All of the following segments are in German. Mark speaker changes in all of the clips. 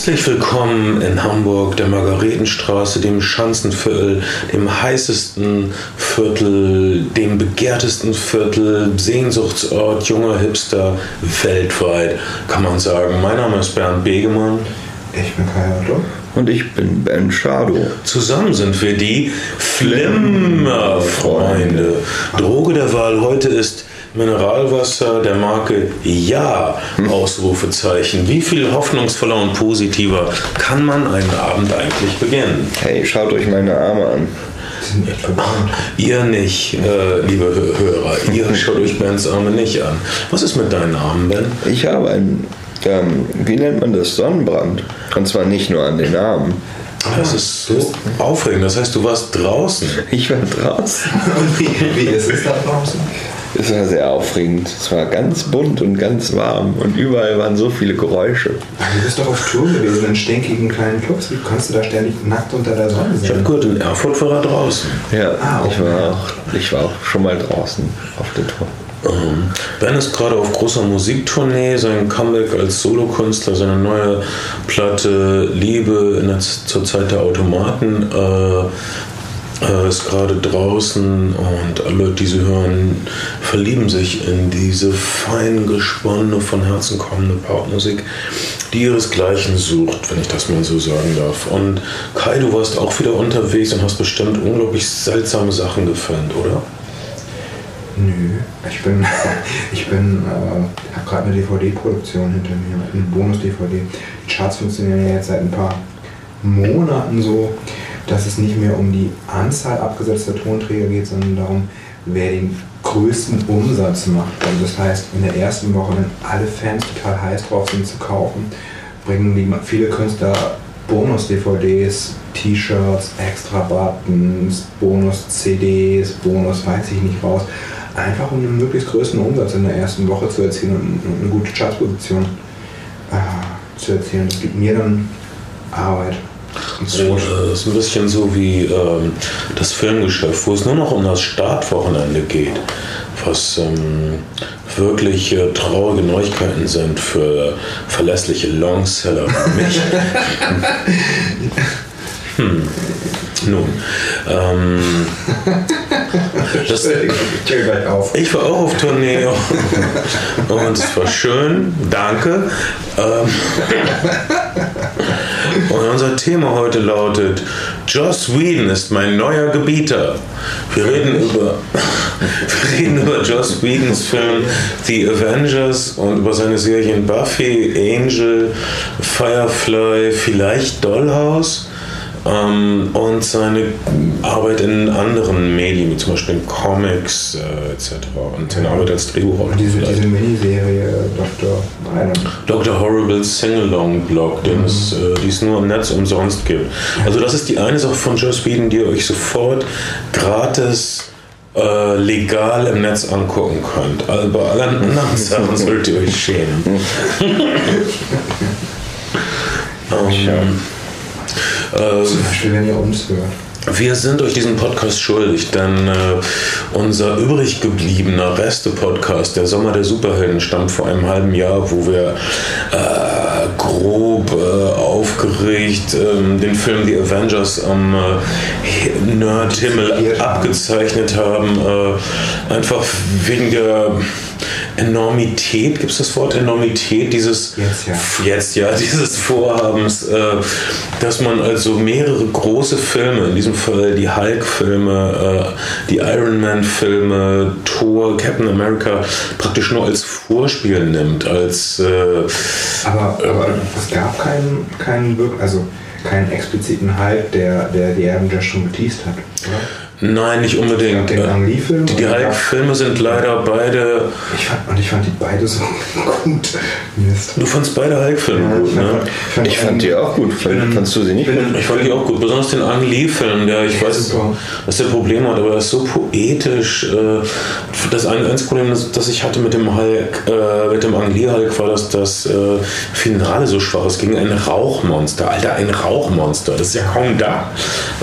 Speaker 1: Herzlich willkommen in Hamburg, der Margaretenstraße, dem Schanzenviertel, dem heißesten Viertel, dem begehrtesten Viertel, Sehnsuchtsort junger Hipster weltweit, kann man sagen. Mein Name ist Bernd Begemann.
Speaker 2: Ich bin Kai Otto.
Speaker 3: Und ich bin Ben Schado.
Speaker 1: Zusammen sind wir die Flimmerfreunde. Droge der Wahl heute ist Mineralwasser der Marke Ja! Ausrufezeichen. Wie viel hoffnungsvoller und positiver kann man einen Abend eigentlich beginnen?
Speaker 3: Hey, schaut euch meine Arme an.
Speaker 1: Ihr nicht, äh, liebe Hörer. Ihr schaut euch Bens Arme nicht an. Was ist mit deinen Armen, Ben?
Speaker 3: Ich habe einen, ähm, wie nennt man das, Sonnenbrand. Und zwar nicht nur an den Armen.
Speaker 1: Das ist so aufregend. Das heißt, du warst draußen.
Speaker 3: Ich war draußen.
Speaker 2: Und wie, wie ist es da draußen?
Speaker 3: Es war sehr aufregend. Es war ganz bunt und ganz warm und überall waren so viele Geräusche.
Speaker 2: Du bist doch auf Tour gewesen in stinkigen kleinen Clubs. Wie kannst du da ständig nackt unter der Sonne
Speaker 1: Ich habe
Speaker 2: sein?
Speaker 1: gehört, in Erfurt war er draußen.
Speaker 3: Ja,
Speaker 2: Ah,
Speaker 3: ich, war auch, ich war auch schon mal draußen auf der Tour.
Speaker 1: Ähm, Ben ist gerade auf großer Musiktournee, sein Comeback als Solokünstler, seine neue Platte Liebe in der, Z- zur Zeit der Automaten äh, äh, ist gerade draußen und alle, die sie hören, verlieben sich in diese fein gesponnene, von Herzen kommende Popmusik, die ihresgleichen sucht, wenn ich das mal so sagen darf. Und Kai, du warst auch wieder unterwegs und hast bestimmt unglaublich seltsame Sachen gefilmt, oder?
Speaker 2: Nö, ich bin, ich bin, äh, habe gerade eine DVD-Produktion hinter mir, eine Bonus-DVD. Die Charts funktionieren ja jetzt seit ein paar Monaten so, dass es nicht mehr um die Anzahl abgesetzter Tonträger geht, sondern darum, wer den größten Umsatz macht. Also das heißt, in der ersten Woche, wenn alle Fans total heiß drauf sind zu kaufen, bringen die viele Künstler Bonus-DVDs, T-Shirts, Extra-Buttons, Bonus-CDs, Bonus weiß ich nicht raus. Einfach um einen möglichst größten Umsatz in der ersten Woche zu erzielen und eine gute Chartposition äh, zu erzielen. Das gibt mir dann Arbeit.
Speaker 1: So, äh, ist ein bisschen so wie ähm, das Filmgeschäft, wo es nur noch um das Startwochenende geht, was ähm, wirklich äh, traurige Neuigkeiten sind für verlässliche Longseller wie mich. hm. Nun, ähm, das,
Speaker 2: ich
Speaker 1: war auch auf Tournee und es war schön, danke. Ähm, und unser Thema heute lautet: Joss Whedon ist mein neuer Gebieter. Wir reden über, wir reden über Joss Whedons Film The Avengers und über seine Serien Buffy, Angel, Firefly, vielleicht Dollhouse. Ähm, und seine Arbeit in anderen Medien, wie zum Beispiel in Comics äh, etc. Und seine Arbeit als Drehbuchautor.
Speaker 2: Diese, diese Miniserie Dr. Byron.
Speaker 1: Dr. Horrible's Sing-Along-Blog, den es, äh, die es nur im Netz umsonst gibt. Also das ist die eine Sache von Joss Whedon, die ihr euch sofort gratis äh, legal im Netz angucken könnt. Also bei allen anderen Sachen solltet ihr euch schämen. ähm, äh,
Speaker 2: Zum Beispiel, wenn ihr uns hört.
Speaker 1: wir sind euch diesen Podcast schuldig, denn äh, unser übrig gebliebener Reste-Podcast, der Sommer der Superhelden, stammt vor einem halben Jahr, wo wir äh, grob äh, aufgeregt ähm, den Film The Avengers am äh, Nerdhimmel abgezeichnet haben. Äh, einfach wegen der Enormität, gibt es das Wort Enormität dieses
Speaker 2: Jetzt ja.
Speaker 1: jetzt ja dieses Vorhabens, äh, dass man also mehrere große Filme, in diesem Fall die Hulk-Filme, äh, die Iron Man-Filme, Thor, Captain America, praktisch nur als Vorspiel nimmt, als äh,
Speaker 2: Aber, aber es gab keinen, keinen also keinen expliziten Hype, der, der die Avengers schon geteased hat, oder?
Speaker 1: Nein, nicht unbedingt.
Speaker 2: Den
Speaker 1: Äh? Die, die? Hulk-Filme sind leider beide.
Speaker 2: Ich fand, und ich fand die beide so gut. Mist.
Speaker 1: Du fandst beide Hulk-Filme gut, ne?
Speaker 3: Ich fand die auch gut. Fand, fandst du sie nicht gut?
Speaker 1: Ich fand die auch gut, besonders den Ang Lee-Film, der ich weiß,
Speaker 2: super.
Speaker 1: was der Problem hat, aber er ist so poetisch. äh, Das ein- einzige Problem, das, das ich hatte mit dem Hulk, äh, mit dem Ang Lee-Hulk, war, dass das äh, Finale so schwach ist gegen ein Rauchmonster. Alter, ein Rauchmonster, das ist ja kaum da.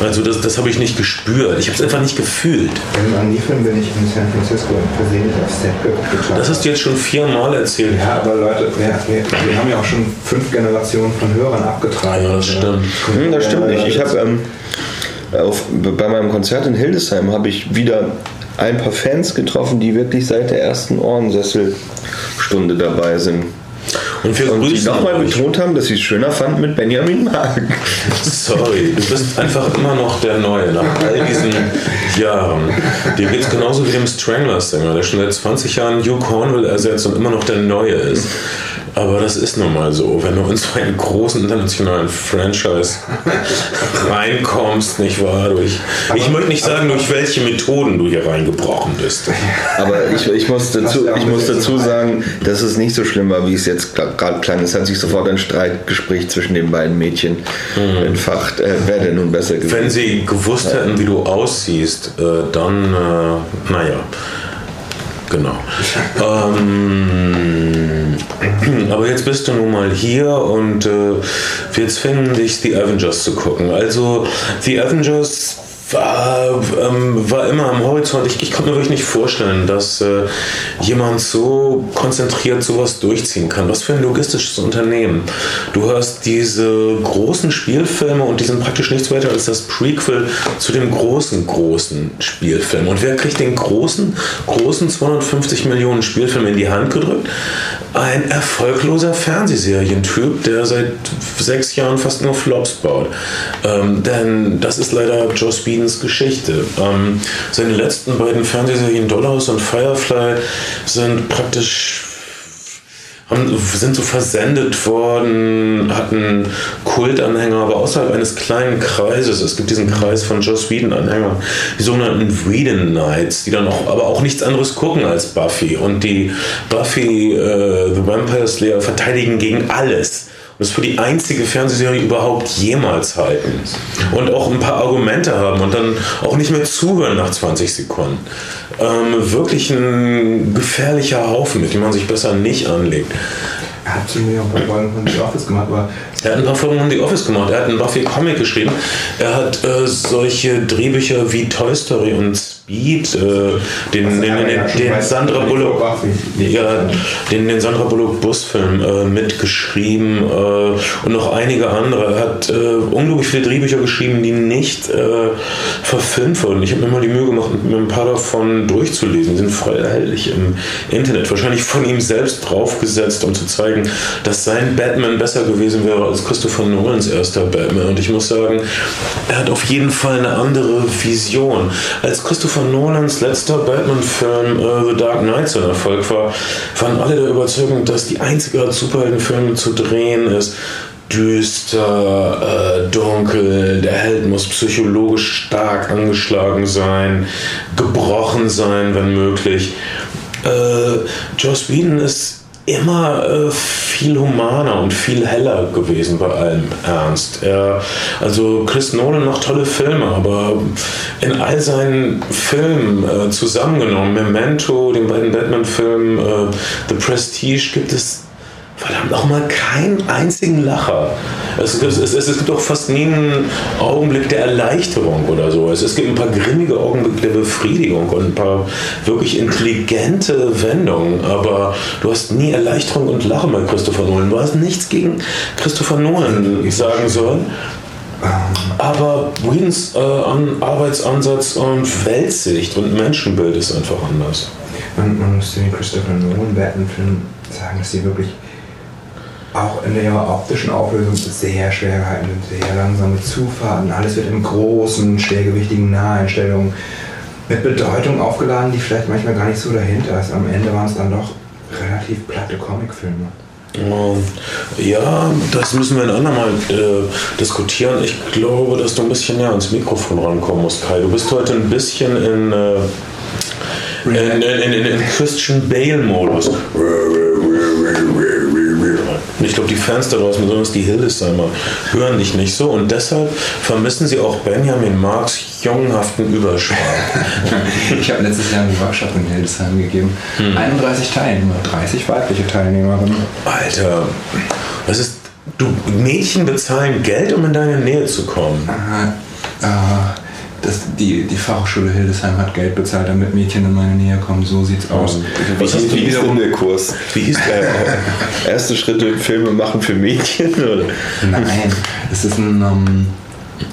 Speaker 1: Also das, das habe ich nicht gespürt. Ich habe es einfach nicht gefühlt.
Speaker 2: Im Annie-Film bin ich in San Francisco versehentlich auf Set geklaut.
Speaker 1: Das hast du jetzt schon viermal erzählt.
Speaker 2: Ja, aber Leute, wir, wir, wir haben ja auch schon fünf Generationen von Hörern abgetragen.
Speaker 1: Ja, das stimmt.
Speaker 3: Hm, das stimmt nicht. Ich habe ähm, auf, bei meinem Konzert in Hildesheim habe ich wieder ein paar Fans getroffen, die wirklich seit der ersten Ohrensesselstunde dabei sind.
Speaker 1: Und wir
Speaker 3: Und
Speaker 1: grüßen
Speaker 3: nochmal betont haben, dass sie es schöner fanden mit Benjamin Mark.
Speaker 1: Sorry, du bist einfach immer noch der Neue nach all diesen Jahren. Dir geht's genauso wie dem Stranglers-Sänger, der schon seit 20 Jahren Hugh Cornwall ersetzt und immer noch der Neue ist. Aber das ist nun mal so, wenn du in so einen großen internationalen Franchise reinkommst, nicht wahr? Durch, ich möchte nicht sagen, durch welche Methoden du hier reingebrochen bist.
Speaker 3: Aber ich, ich, muss, dazu, ich muss dazu sagen, dass es nicht so schlimm war, wie es jetzt gerade klang. Es hat sich sofort ein Streitgespräch zwischen den beiden Mädchen entfacht. Äh, wer denn nun besser gewesen?
Speaker 1: Wenn sie gewusst hätten, wie du aussiehst, äh, dann, äh, naja, genau. ähm, aber jetzt bist du nun mal hier und äh, wir zwingen dich, The Avengers zu gucken. Also, The Avengers war, ähm, war immer am Horizont. Ich, ich konnte mir wirklich nicht vorstellen, dass äh, jemand so konzentriert sowas durchziehen kann. Was für ein logistisches Unternehmen. Du hörst diese großen Spielfilme und die sind praktisch nichts weiter als das Prequel zu dem großen, großen Spielfilm. Und wer kriegt den großen, großen 250 Millionen Spielfilm in die Hand gedrückt? Ein erfolgloser Fernsehserientyp, der seit sechs Jahren fast nur Flops baut. Ähm, denn das ist leider Joe Speedens Geschichte. Ähm, seine letzten beiden Fernsehserien Dollars und Firefly sind praktisch haben, sind so versendet worden, hatten Kultanhänger, aber außerhalb eines kleinen Kreises. Es gibt diesen Kreis von Joss Whedon-Anhängern, die sogenannten Whedon Knights, die dann auch, aber auch nichts anderes gucken als Buffy. Und die Buffy äh, The Vampire Slayer verteidigen gegen alles. Und das für die einzige Fernsehserie überhaupt jemals halten. Und auch ein paar Argumente haben und dann auch nicht mehr zuhören nach 20 Sekunden. Ähm, wirklich ein gefährlicher Haufen, mit dem man sich besser nicht anlegt.
Speaker 2: Er hat zumindest auch ein paar Folgen von The Office gemacht, aber
Speaker 1: Er hat ein paar Folgen von The Office gemacht. Er hat einen Buffy-Comic geschrieben. Er hat äh, solche Drehbücher wie Toy Story und Speed, äh, den, den, den, den
Speaker 2: bei-
Speaker 1: Sandra Bullock, ja, den, den Sandra Bullock Busfilm äh, mitgeschrieben äh, und noch einige andere. Er hat äh, unglaublich viele Drehbücher geschrieben, die nicht äh, verfilmt wurden. Ich habe mir mal die Mühe gemacht, mir ein paar davon durchzulesen. Die sind frei erhältlich im Internet. Wahrscheinlich von ihm selbst draufgesetzt, um zu zeigen, dass sein Batman besser gewesen wäre als Christopher Nolans erster Batman. Und ich muss sagen, er hat auf jeden Fall eine andere Vision. Als Christopher Nolans letzter Batman-Film äh, The Dark Knight so ein Erfolg war, waren alle der Überzeugung, dass die einzige Art, Superheldenfilme zu drehen ist, düster, äh, dunkel, der Held muss psychologisch stark angeschlagen sein, gebrochen sein, wenn möglich. Äh, Joss Whedon ist immer äh, viel humaner und viel heller gewesen bei allem Ernst. Er, also Chris Nolan macht tolle Filme, aber in all seinen Filmen äh, zusammengenommen, Memento, den beiden Batman-Filmen, äh, The Prestige, gibt es verdammt auch mal keinen einzigen Lacher. Es, es, es, es gibt auch fast nie einen Augenblick der Erleichterung oder so. Es, es gibt ein paar grimmige Augenblicke der Befriedigung und ein paar wirklich intelligente Wendungen, aber du hast nie Erleichterung und Lachen bei Christopher Nolan. Du hast nichts gegen Christopher Nolan sagen sollen. Aber Whedons äh, An- Arbeitsansatz und Weltsicht und Menschenbild ist einfach anders.
Speaker 2: man, man muss den Christopher Nolan Batman-Film sagen, dass sie wirklich auch in der optischen Auflösung sehr schwer gehalten. Sehr langsame Zufahrten, alles wird in großen, schwergewichtigen Naheinstellungen mit Bedeutung aufgeladen, die vielleicht manchmal gar nicht so dahinter ist. Am Ende waren es dann doch relativ platte Comicfilme.
Speaker 1: Ähm, Ja, das müssen wir ein andermal äh, diskutieren. Ich glaube, dass du ein bisschen näher ans Mikrofon rankommen musst, Kai. Du bist heute ein bisschen in, äh, in, in, in, in Christian Bale-Modus. Ich glaube, die Fans da draußen, besonders die Hildesheimer, hören dich nicht so und deshalb vermissen sie auch Benjamin Marks jungenhaften Überschwang.
Speaker 2: Ich habe letztes Jahr einen Workshop in Hildesheim gegeben. 31 Teilnehmer, 30 weibliche Teilnehmerinnen.
Speaker 1: Alter, das ist. Du, Mädchen bezahlen Geld, um in deine Nähe zu kommen.
Speaker 2: Äh, äh, das, die, die Fachhochschule Hildesheim hat Geld bezahlt, damit Mädchen in meine Nähe kommen. So sieht's aus.
Speaker 3: Was
Speaker 2: Wie-
Speaker 3: ist, wie
Speaker 2: wie
Speaker 3: ist denn
Speaker 2: wiederum-
Speaker 3: der Kurs? Wie hieß der? Erste Schritte Filme machen für Mädchen? Oder?
Speaker 2: Nein, es ist ein ähm,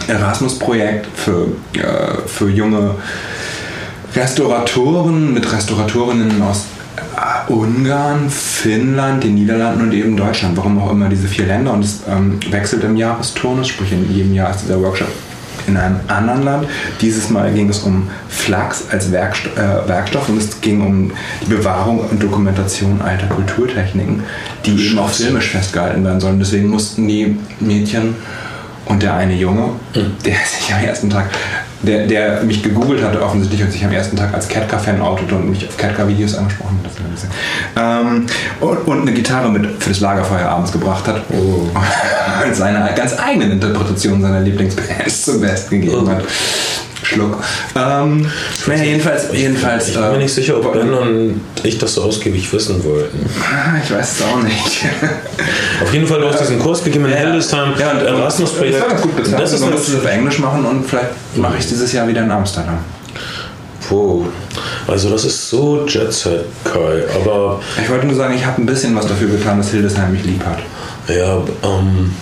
Speaker 2: Erasmus-Projekt für, äh, für junge Restauratoren mit Restauratorinnen aus äh, Ungarn, Finnland, den Niederlanden und eben Deutschland. Warum auch immer diese vier Länder. Und es ähm, wechselt im Jahresturnus, sprich in jedem Jahr ist dieser Workshop in einem anderen Land. Dieses Mal ging es um Flachs als Werkst äh, Werkstoff und es ging um die Bewahrung und Dokumentation alter Kulturtechniken, die eben auch filmisch festgehalten werden sollen. Deswegen mussten die Mädchen und der eine Junge, der sich am ersten Tag, der, der mich gegoogelt hatte offensichtlich und sich am ersten Tag als Ketka-Fan outete und mich auf Ketka-Videos angesprochen hat, ähm, und, und eine Gitarre mit für das Lagerfeuer abends gebracht hat. Und seine ganz eigenen Interpretation seiner Lieblingsbands zum Besten gegeben hat. Schluck. Ähm, naja, jedenfalls, jedenfalls.
Speaker 1: Ich bin mir
Speaker 2: äh,
Speaker 1: nicht sicher, ob Ben und ich das so ausgiebig wissen wollten.
Speaker 2: Ah, Ich weiß es auch nicht.
Speaker 1: Auf jeden Fall, du hast diesen Kurs gegeben in Hildesheim,
Speaker 2: Ja, und
Speaker 1: Erasmus-Projekt.
Speaker 2: Das war ganz gut bezahlt.
Speaker 1: Das ist
Speaker 2: man
Speaker 1: eine
Speaker 2: muss es auf Englisch machen und vielleicht mache ich es dieses Jahr wieder in Amsterdam.
Speaker 1: Puh. Also das ist so Jet Set, Kai. Aber
Speaker 2: Ich wollte nur sagen, ich habe ein bisschen was dafür getan, dass Hildesheim mich lieb hat.
Speaker 1: ja, ähm,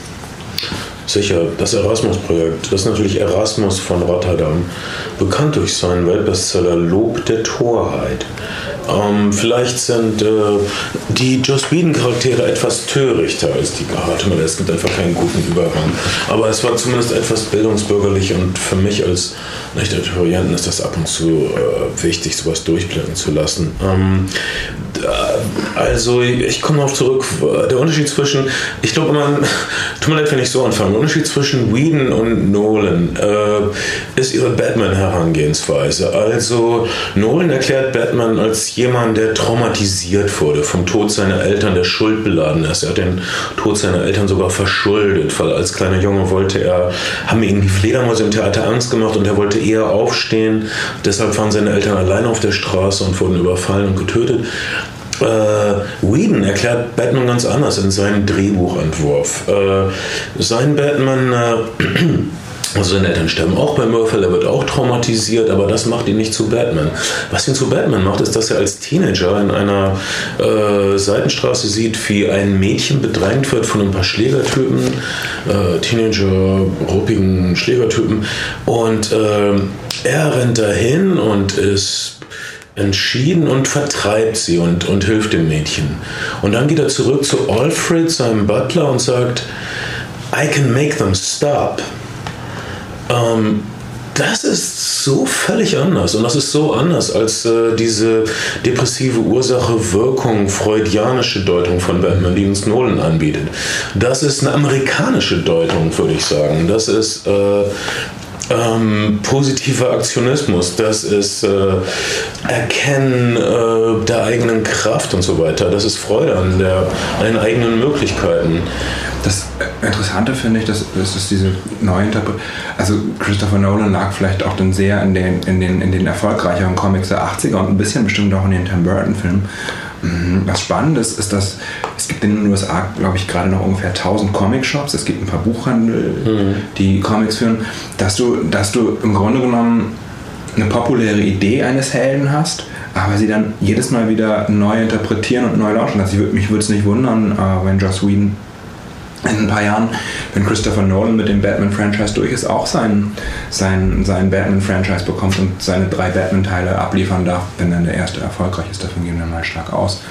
Speaker 1: sicher, das Erasmus-Projekt, das ist natürlich Erasmus von Rotterdam, bekannt durch seinen Weltbestseller Lob der Torheit. Ähm, vielleicht sind äh, die Joss Whedon-Charaktere etwas törichter als die Hartmann. Es gibt einfach keinen guten Übergang. Aber es war zumindest etwas bildungsbürgerlich und für mich als Nicht-Autorienten ist das ab und zu äh, wichtig, sowas durchblicken zu lassen. Ähm, also ich komme darauf zurück, der Unterschied zwischen, ich glaube man, tut mir leid, wenn ich so anfange, der Unterschied zwischen Whedon und Nolan äh, ist ihre Batman-Herangehensweise. Also Nolan erklärt Batman als jemand, der traumatisiert wurde vom Tod seiner Eltern, der schuldbeladen ist. Er hat den Tod seiner Eltern sogar verschuldet, weil als kleiner Junge wollte er, haben ihm die Fledermäuse im Theater Angst gemacht und er wollte eher aufstehen. Deshalb waren seine Eltern allein auf der Straße und wurden überfallen und getötet. Äh, Whedon erklärt Batman ganz anders in seinem Drehbuchentwurf. Äh, sein Batman, äh, also seine Eltern sterben auch beim Überfall, er wird auch traumatisiert, aber das macht ihn nicht zu Batman. Was ihn zu Batman macht, ist, dass er als Teenager in einer äh, Seitenstraße sieht, wie ein Mädchen bedrängt wird von ein paar Schlägertypen, äh, Teenager, ruppigen Schlägertypen, und äh, er rennt dahin und ist entschieden und vertreibt sie und, und hilft dem Mädchen. Und dann geht er zurück zu Alfred, seinem Butler, und sagt, I can make them stop. Ähm, das ist so völlig anders und das ist so anders als äh, diese depressive Ursache-Wirkung, freudianische Deutung von Batman, die uns Nolan anbietet. Das ist eine amerikanische Deutung, würde ich sagen. Das ist äh, ähm, positiver Aktionismus, das ist äh, Erkennen äh, der eigenen Kraft und so weiter. Das ist Freude an, der, an den eigenen Möglichkeiten.
Speaker 2: Das Interessante finde ich, dass, das ist diese neue Interpretation. Also Christopher Nolan lag vielleicht auch dann sehr in den, in den, in den erfolgreicheren Comics der 80er und ein bisschen bestimmt auch in den Tim Burton-Filmen. Mhm. Was spannend ist, ist, dass es gibt in den USA, glaube ich, gerade noch ungefähr 1000 Comic-Shops. Es gibt ein paar Buchhandel, die Comics führen, dass du, dass du im Grunde genommen eine populäre Idee eines Helden hast, aber sie dann jedes Mal wieder neu interpretieren und neu launchen. Also ich mich würde es nicht wundern, äh, wenn Joss Whedon in ein paar Jahren, wenn Christopher Nolan mit dem Batman-Franchise durch ist, auch sein, sein, sein Batman-Franchise bekommt und seine drei Batman-Teile abliefern darf, wenn dann der erste erfolgreich ist. Davon gehen wir mal stark aus.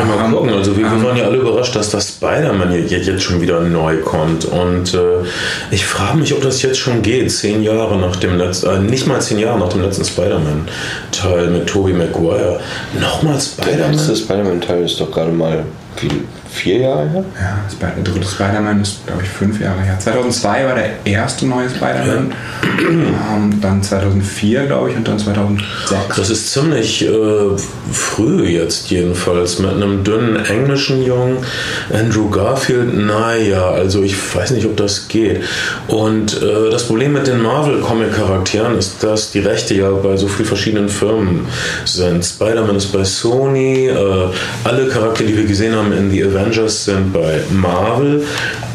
Speaker 1: Ja, mal gucken. Also wir, waren ja alle überrascht, dass das Spider-Man jetzt jetzt schon wieder neu kommt. Und äh, ich frage mich, ob das jetzt schon geht. Zehn Jahre nach dem letzten, äh, nicht mal zehn Jahre nach dem letzten Spider-Man-Teil mit Tobey Maguire. Nochmal
Speaker 3: Der letzte
Speaker 1: Spider-Man?
Speaker 3: Spider-Man-Teil ist doch gerade mal wie, vier Jahre her.
Speaker 2: Ja, der dritte Spider-Man ist, glaube ich, fünf Jahre her. 2002 war der erste neue Spider-Man. Ähm, dann 2004, glaube ich, und dann 2006.
Speaker 1: Das ist ziemlich äh, früh jetzt jedenfalls mit einem dünnen englischen Jungen. Andrew Garfield, naja, also ich weiß nicht, ob das geht. Und äh, das Problem mit den Marvel-Comic-Charakteren ist, dass die Rechte ja bei so vielen verschiedenen Firmen sind. Spider-Man ist bei Sony, äh, alle Charaktere, die wir gesehen haben in The Avengers, sind bei Marvel.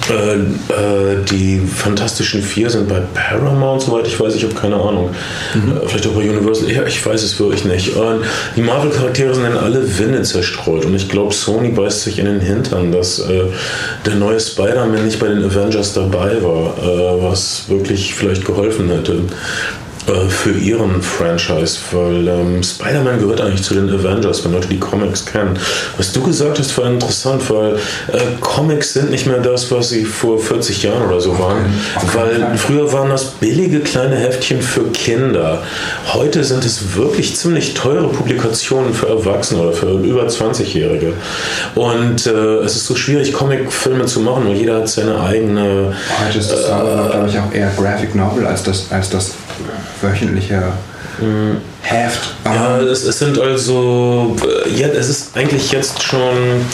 Speaker 1: Äh, äh, die Fantastischen Vier sind bei Paramount, soweit ich weiß. Ich habe keine Ahnung. Mhm. Äh, vielleicht auch bei Universal. Ja, ich weiß es wirklich nicht. Die Marvel-Charaktere sind in alle Winde zerstreut. Und ich glaube, Sony beißt sich in den Hintern, dass äh, der neue Spider-Man nicht bei den Avengers dabei war, äh, was wirklich vielleicht geholfen hätte. Äh, für ihren Franchise, weil ähm, Spider-Man gehört eigentlich zu den Avengers, wenn Leute die Comics kennen. Was du gesagt hast, war interessant, weil äh, Comics sind nicht mehr das, was sie vor 40 Jahren oder so waren, weil früher waren das billige kleine Heftchen für Kinder. Heute sind es wirklich ziemlich teure Publikationen für Erwachsene oder für über 20-Jährige. Und äh, es ist so schwierig, Comicfilme zu machen, weil jeder hat seine eigene.
Speaker 2: Heute ist das, äh, glaube ich, auch eher Graphic Novel als das, als das wöchentliche mhm. Heft.
Speaker 1: Ja, es, es, sind also, ja, es ist eigentlich jetzt schon.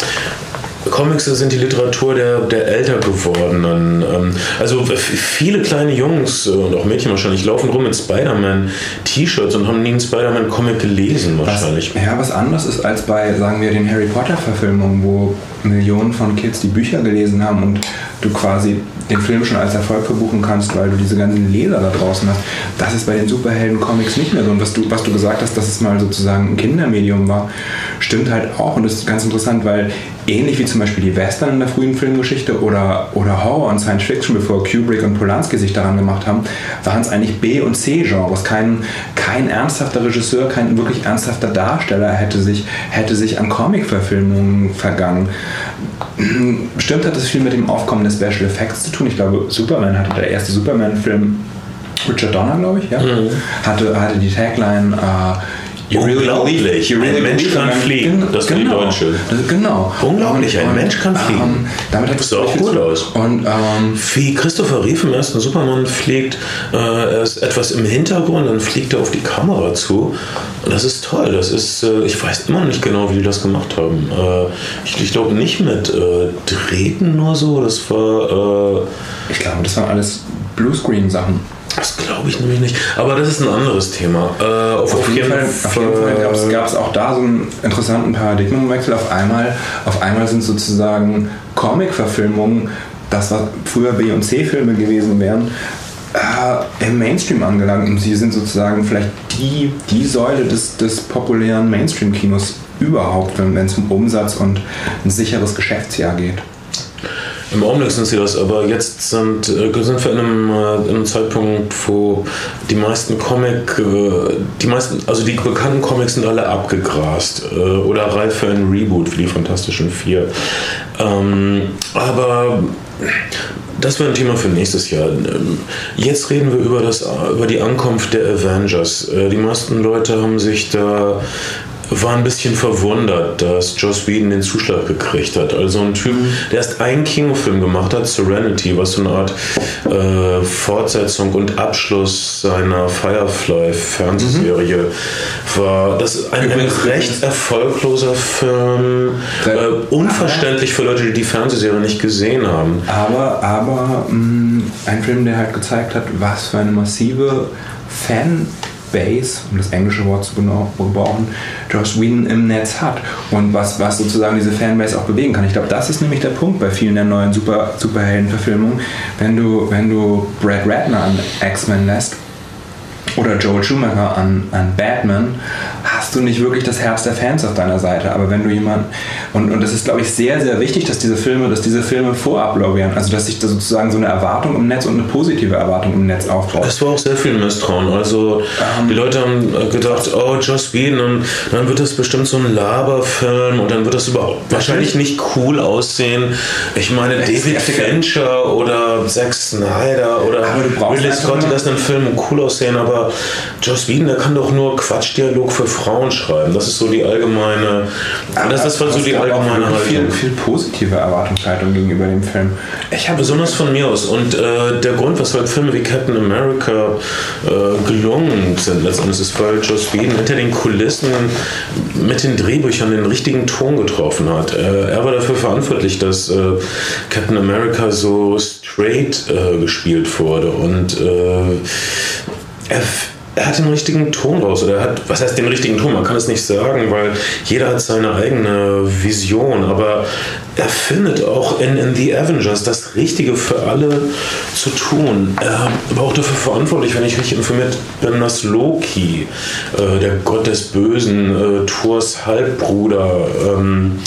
Speaker 1: Comics sind die Literatur der, der älter gewordenen. Ähm, also viele kleine Jungs und auch Mädchen wahrscheinlich laufen rum mit Spider-Man-T-Shirts und haben nie einen Spider-Man-Comic gelesen wahrscheinlich.
Speaker 2: Was, ja, was anderes ist als bei, sagen wir, den Harry Potter-Verfilmungen, wo Millionen von Kids die Bücher gelesen haben und du quasi den Film schon als Erfolg verbuchen kannst, weil du diese ganzen Leser da draußen hast. Das ist bei den Superhelden-Comics nicht mehr so. Und was du, was du gesagt hast, dass es mal sozusagen ein Kindermedium war, stimmt halt auch. Und das ist ganz interessant, weil ähnlich wie zum Beispiel die Western in der frühen Filmgeschichte oder, oder Horror und Science Fiction, bevor Kubrick und Polanski sich daran gemacht haben, waren es eigentlich B- und C-Genres. Kein, kein ernsthafter Regisseur, kein wirklich ernsthafter Darsteller hätte sich, hätte sich an Comic-Verfilmungen vergangen. Bestimmt hat das viel mit dem Aufkommen der Special Effects zu tun. Ich glaube, Superman hatte der erste Superman-Film, Richard Donner, glaube ich, ja, mhm. hatte, hatte die Tagline uh,
Speaker 1: Unglaublich, really ein Mensch kann fliegen. Das genau, die deutsche.
Speaker 2: Genau.
Speaker 1: Unglaublich, ein Mensch kann fliegen. Ähm,
Speaker 2: damit hat
Speaker 1: das sah auch gut aus.
Speaker 2: Und, ähm,
Speaker 1: Wie Christopher Reeve im ersten Superman fliegt, äh, er ist etwas im Hintergrund, dann fliegt er auf die Kamera zu. Und das ist toll. Das ist, äh, ich weiß immer nicht genau, wie die das gemacht haben. Äh, ich, ich glaube nicht mit äh, Drähten nur so. Das war.
Speaker 2: Äh, ich glaube, das waren alles Bluescreen-Sachen.
Speaker 1: Das glaube ich nämlich nicht. Aber das ist ein anderes Thema.
Speaker 2: Äh, auf, auf, jeden Fall, Fall, gab es auch da so einen interessanten Paradigmenwechsel. Auf einmal, auf einmal sind sozusagen Comic-Verfilmungen, das was früher B- und C-Filme gewesen wären, äh, im Mainstream angelangt. Und sie sind sozusagen vielleicht die, die Säule des, des populären Mainstream-Kinos überhaupt, wenn es um Umsatz und ein sicheres Geschäftsjahr geht.
Speaker 1: Im Augenblick sind sie das, aber jetzt sind, äh, sind wir in einem, äh, in einem Zeitpunkt, wo die meisten Comic, äh, die meisten, also die bekannten Comics sind alle abgegrast oder reif für ein Reboot für die Fantastischen Vier. Ähm, aber das wäre ein Thema für nächstes Jahr. Ähm, jetzt reden wir über, das, über die Ankunft der Avengers. Die meisten Leute haben sich da war ein bisschen verwundert, dass Joss Whedon den Zuschlag gekriegt hat. Also ein Typ, der erst einen Kinofilm gemacht hat, Serenity, was so eine Art äh, Fortsetzung und Abschluss seiner Firefly-Fernsehserie mhm. war. Das ist ein, ein recht erfolgloser Film. Äh, unverständlich für Leute, die die Fernsehserie nicht gesehen haben.
Speaker 2: Aber, aber mh, mm, ein Film, der halt gezeigt hat, was für eine massive Fan- Base, um das englische Wort zu gebrauchen, Joss Whedon im Netz hat und was, was sozusagen diese Fanbase auch bewegen kann. Ich glaube, das ist nämlich der Punkt bei vielen der neuen Super, Superhelden-Verfilmungen. Wenn du, wenn du Brad Ratner an X-Men lässt oder Joel Schumacher an, an Batman, hast du nicht wirklich das Herz der Fans auf deiner Seite. Aber wenn du jemanden, und, und das ist, glaube ich, sehr, sehr wichtig, dass diese Filme, dass diese Filme vorab lobbyieren. Also, dass sich da sozusagen so eine Erwartung im Netz und eine positive Erwartung im Netz aufbaut.
Speaker 1: Es war auch sehr viel Misstrauen. Also, ähm, die Leute haben gedacht, oh, Joss Whedon, und dann wird das bestimmt so ein Laberfilm und dann wird das überhaupt wahrscheinlich nicht cool aussehen. Ich meine, David Fincher oder Zack Snyder oder Ridley Scott, die lassen den Film cool aussehen, aber Joss Whedon, der kann doch nur Quatschdialog für Frauen schreiben. Das ist so die allgemeine.
Speaker 2: das, das war so die allgemeine Haltung. Viel, viel positive Erwartungshaltung gegenüber dem Film.
Speaker 1: Ich habe besonders von mir aus. Und äh, der Grund, weshalb Filme wie Captain America äh, gelungen sind, letztendlich ist, weil Joss Whedon hinter den Kulissen mit den Drehbüchern den richtigen Ton getroffen hat. Äh, er war dafür verantwortlich, dass äh, Captain America so straight äh, gespielt wurde und äh, er er hat den richtigen Ton raus. Oder er hat, was heißt den richtigen Ton? Man kann es nicht sagen, weil jeder hat seine eigene Vision. Aber er findet auch in, in The Avengers das Richtige für alle zu tun. Er war auch dafür verantwortlich, wenn ich richtig informiert bin, dass Loki, äh, der Gott des Bösen, äh, Thors Halbbruder, ähm,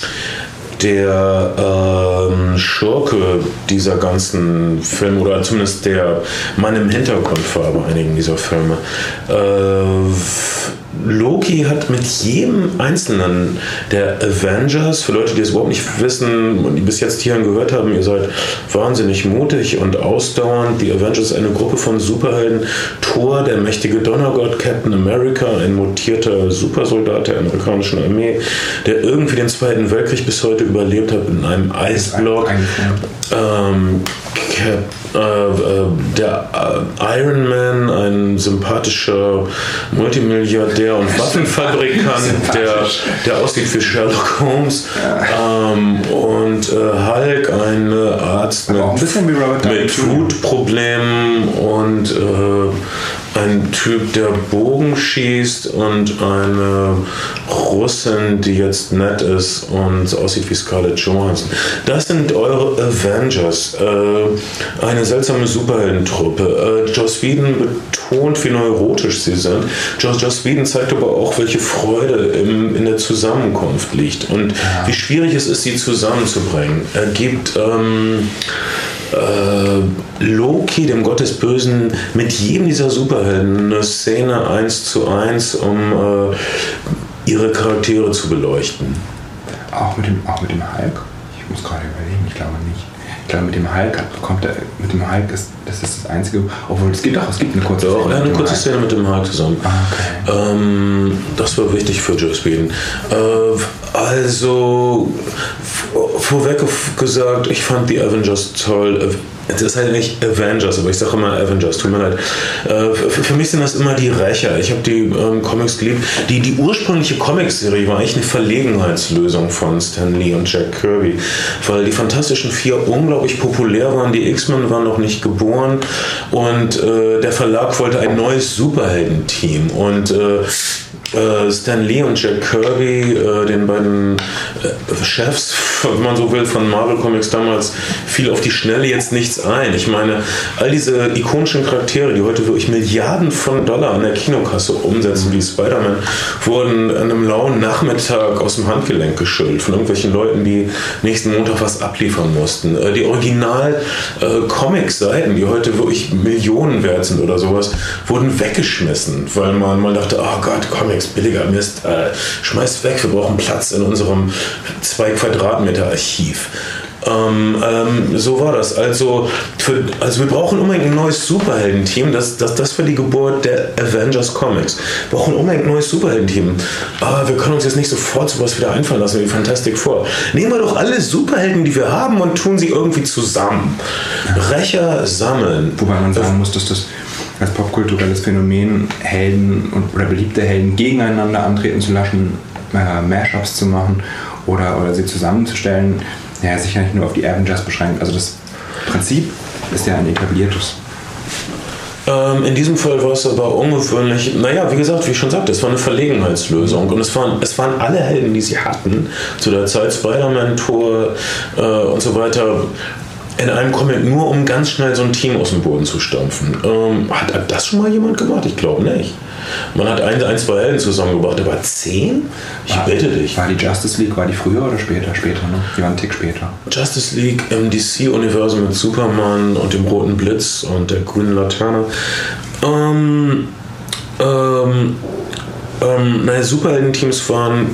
Speaker 1: der ähm, Schurke dieser ganzen Filme oder zumindest der Mann im Hintergrund bei einigen dieser Filme. Äh, Loki hat mit jedem einzelnen der Avengers, für Leute, die es überhaupt nicht wissen und die bis jetzt hierhin gehört haben, ihr seid wahnsinnig mutig und ausdauernd. Die Avengers ist eine Gruppe von Superhelden. Thor, der mächtige Donnergott, Captain America, ein mutierter Supersoldat der amerikanischen Armee, der irgendwie den Zweiten Weltkrieg bis heute überlebt hat in einem Eisblock. Ähm, Cap, äh, äh, der äh, Iron Man, ein sympathischer Multimilliardär und Waffenfabrikant, der, der aussieht wie Sherlock Holmes. Ähm, und äh, Hulk, ein Arzt mit, mit Food-Problemen und äh, ein Typ, der Bogen schießt und eine Russin, die jetzt nett ist und so aussieht wie Scarlett Johansson. Das sind eure Avengers. Äh, eine seltsame Superheldentruppe. Äh, Joss Whedon betont, wie neurotisch sie sind. Joss, Joss Whedon zeigt aber auch, welche Freude im, in der Zusammenkunft liegt und ja. wie schwierig es ist, sie zusammenzubringen. Er gibt ähm, äh, Loki, dem Gott des Bösen, mit jedem dieser Superhelden eine Szene eins zu eins, um äh, ihre Charaktere zu beleuchten.
Speaker 2: Auch mit dem, auch mit dem Hulk? Ich muss gerade überlegen, ich glaube nicht. Ich glaube, mit dem Hulk kommt er, mit dem Hulk ist das ist das einzige, obwohl es gibt auch, es gibt eine kurze
Speaker 1: Szene. Ja, eine kurze Szene mit dem Hulk zusammen. Ah, okay. ähm, das war wichtig für Joe Sweden. Äh, also vorweg gesagt, ich fand die Avengers toll. Es ist halt nicht Avengers, aber ich sage immer Avengers, tut mir leid. Äh, für mich sind das immer die Rächer. Ich habe die ähm, Comics geliebt. Die, die ursprüngliche Comicserie war eigentlich eine Verlegenheitslösung von Stan Lee und Jack Kirby, weil die Fantastischen Vier unglaublich populär waren. Die X-Men waren noch nicht geboren und äh, der Verlag wollte ein neues Superheldenteam und äh, äh, Stan Lee und Jack Kirby, äh, den beiden äh, Chefs, wenn man so will, von Marvel Comics damals, fiel auf die Schnelle jetzt nichts ein. Ich meine, all diese ikonischen Charaktere, die heute wirklich Milliarden von Dollar an der Kinokasse umsetzen, wie Spider-Man, wurden an einem lauen Nachmittag aus dem Handgelenk geschüttelt von irgendwelchen Leuten, die nächsten Montag was abliefern mussten. Die Original-Comic-Seiten, die heute wirklich Millionen wert sind oder sowas, wurden weggeschmissen, weil man mal dachte, oh Gott, Comics nichts billiger Mist, äh, schmeißt weg, wir brauchen Platz in unserem 2 Quadratmeter Archiv. Ähm, ähm, so war das. Also, für, also wir brauchen unbedingt ein neues Superheldenteam. Das, das, das war die Geburt der Avengers Comics. Wir brauchen unbedingt ein neues Superheldenteam. Aber wir können uns jetzt nicht sofort sowas wieder einfallen lassen wie Fantastic Four. Nehmen wir doch alle Superhelden, die wir haben und tun sie irgendwie zusammen. Rächer sammeln.
Speaker 2: Wobei man sagen muss, dass das als popkulturelles Phänomen Helden und, oder beliebte Helden gegeneinander antreten zu lassen, äh, Mashups zu machen oder, oder sie zusammenzustellen, ja, sicher nicht nur auf die Avengers beschränkt. Also das Prinzip ist ja ein etabliertes.
Speaker 1: Ähm, in diesem Fall war es aber ungewöhnlich. Naja, wie gesagt, wie ich schon sagte, es war eine Verlegenheitslösung. Und es waren, es waren alle Helden, die sie hatten. Zu der Zeit Spider-Man, Thor äh, und so weiter in einem Comic nur um ganz schnell so ein Team aus dem Boden zu stampfen. Ähm, hat, hat, das schon mal jemand gemacht? Ich glaube nicht. Man hat ein, ein, zwei Helden zusammengebracht, aber zehn? Ich war, bitte dich.
Speaker 2: War die Justice League, war die früher oder später? Später, ne? Die war ein Tick später.
Speaker 1: Justice League im DC-Universum mit Superman und dem roten Blitz und der grünen Laterne. Ähm, ähm, ähm, naja, Superhelden-Teams waren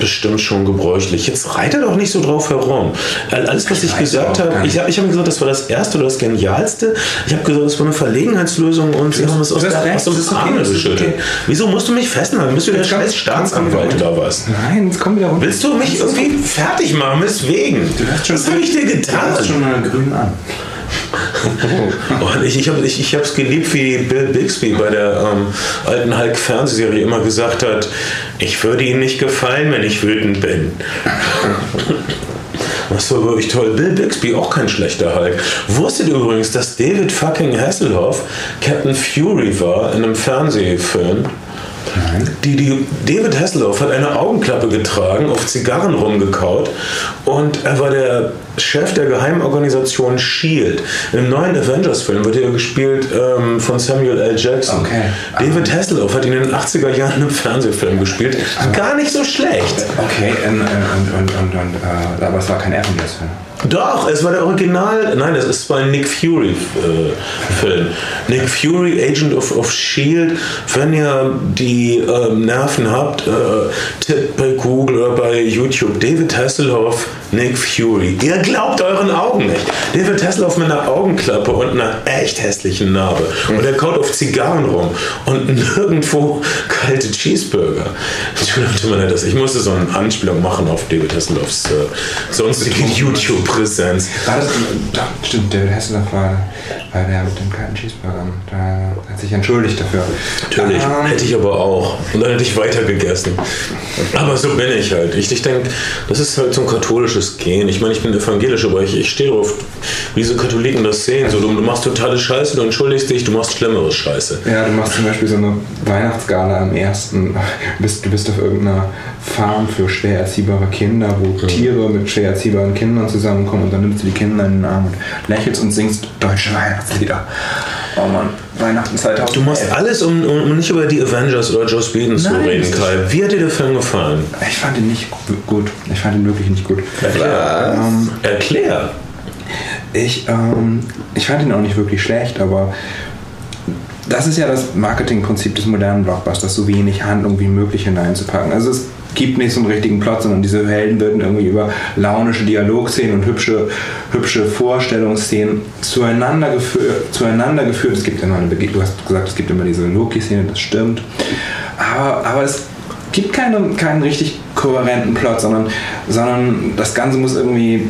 Speaker 1: bestimmt schon gebräuchlich. Jetzt reite doch nicht so drauf herum. Alles, was ich, ich gesagt habe, ich habe ich hab gesagt, das war das Erste oder das Genialste. Ich habe gesagt, das war eine Verlegenheitslösung und sie haben es aus, der, aus dem Arme geschüttelt. Okay. Wieso musst du mich festhalten? Bist du der scheiß Staatsanwalt oder was?
Speaker 2: Nein, jetzt komm wieder runter.
Speaker 1: Willst du mich irgendwie fertig machen? Weswegen? Was habe ich dir getan?
Speaker 2: Du schon mal grün an.
Speaker 1: Und ich ich habe es ich, ich geliebt, wie Bill Bixby bei der ähm, alten Hulk-Fernsehserie immer gesagt hat, ich würde Ihnen nicht gefallen, wenn ich wütend bin. Das war wirklich toll. Bill Bixby, auch kein schlechter Hulk. Wusstet ihr übrigens, dass David fucking Hasselhoff Captain Fury war in einem Fernsehfilm? Die, die, David Hasselhoff hat eine Augenklappe getragen, auf Zigarren rumgekaut und er war der Chef der Geheimorganisation SHIELD. Im neuen Avengers-Film wird er gespielt ähm, von Samuel L. Jackson.
Speaker 2: Okay.
Speaker 1: David Hasselhoff hat ihn in den 80er Jahren im Fernsehfilm gespielt. Gar nicht so schlecht.
Speaker 2: Okay, und, und, und, und, äh, aber es war kein Avengers-Film.
Speaker 1: Doch, es war der Original. Nein, es ist ein Nick Fury-Film. Äh, Nick Fury, Agent of, of Shield. Wenn ihr die äh, Nerven habt, äh, tippt bei Google oder bei YouTube David Hasselhoff, Nick Fury. Ihr glaubt euren Augen nicht. David Hasselhoff mit einer Augenklappe und einer echt hässlichen Narbe. Und er kaut auf Zigarren rum und nirgendwo kalte Cheeseburger. Ich musste so eine Anspielung machen auf David Hasselhoffs äh, sonstige YouTube-Präsenz.
Speaker 2: War das, doch, stimmt, David Hasselhoff war, war der mit dem kalten Cheeseburger. Da hat sich entschuldigt dafür.
Speaker 1: Natürlich,
Speaker 2: Ähm,
Speaker 1: hätte ich aber auch. Und dann hätte ich weiter gegessen. Aber so bin ich halt. Ich, ich denke, das ist halt so ein katholisches Gen. Ich meine, ich bin evangelisch, aber ich, ich stehe darauf, wie diese Katholiken das sehen. So, du, du machst totale Scheiße, du entschuldigst dich, du machst schlimmere Scheiße.
Speaker 2: Ja, du machst zum Beispiel so eine Weihnachtsgala am ersten. Du bist, du bist auf irgendeiner Farm für schwer erziehbare Kinder, wo Tiere mit schwer erziehbaren Kindern zusammenkommen und dann nimmst du die Kinder in den Arm und lächelst und singst deutsche Weihnachtslieder. Oh Mann, Weihnachten 2000.
Speaker 1: Du machst alles, um, um nicht über die Avengers oder Joss Whedon zu reden, Kai. Wie hat dir der Film gefallen?
Speaker 2: Ich fand ihn nicht gu- gut. Ich fand ihn wirklich nicht gut.
Speaker 1: Erklär.
Speaker 2: Ähm,
Speaker 1: Erklär.
Speaker 2: Ich, ähm, ich fand ihn auch nicht wirklich schlecht, aber das ist ja das Marketingprinzip des modernen Blockbusters, so wenig Handlung wie möglich hineinzupacken. Also es gibt nicht so einen richtigen Plot, sondern diese Helden werden irgendwie über launische Dialogszenen und hübsche, hübsche Vorstellungsszenen zueinander, geführt, zueinander geführt. Es gibt immer eine Bege du hast gesagt, es gibt immer diese Loki-Szene, das stimmt. Aber, aber es gibt keine, keinen richtig kohärenten Plot, sondern, sondern das Ganze muss irgendwie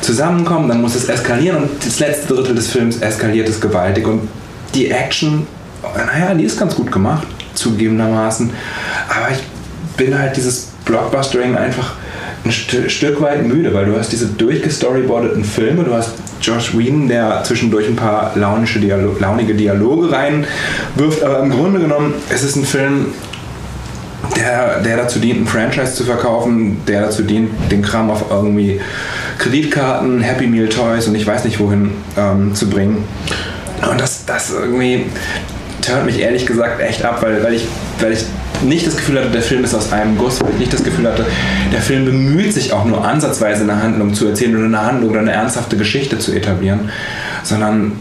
Speaker 2: zusammenkommen, dann muss es eskalieren und das letzte Drittel des Films eskaliert es gewaltig und die Action, naja, die ist ganz gut gemacht, zugegebenermaßen, bin halt dieses Blockbustering einfach ein St Stück weit müde, weil du hast diese durchgestoryboardeten Filme, du hast Josh Whedon, der zwischendurch ein paar launische Dialo launige Dialoge reinwirft, aber im Grunde genommen es ist ein Film, der, der dazu dient, ein Franchise zu verkaufen, der dazu dient, den Kram auf irgendwie Kreditkarten, Happy Meal Toys und ich weiß nicht wohin ähm, zu bringen. Und das, das irgendwie turnt mich ehrlich gesagt echt ab, weil, weil, ich, weil ich nicht das Gefühl hatte, der Film ist aus einem Guss, weil ich nicht das Gefühl hatte, der Film bemüht sich auch nur ansatzweise eine Handlung zu erzählen oder eine Handlung oder eine ernsthafte Geschichte zu etablieren, sondern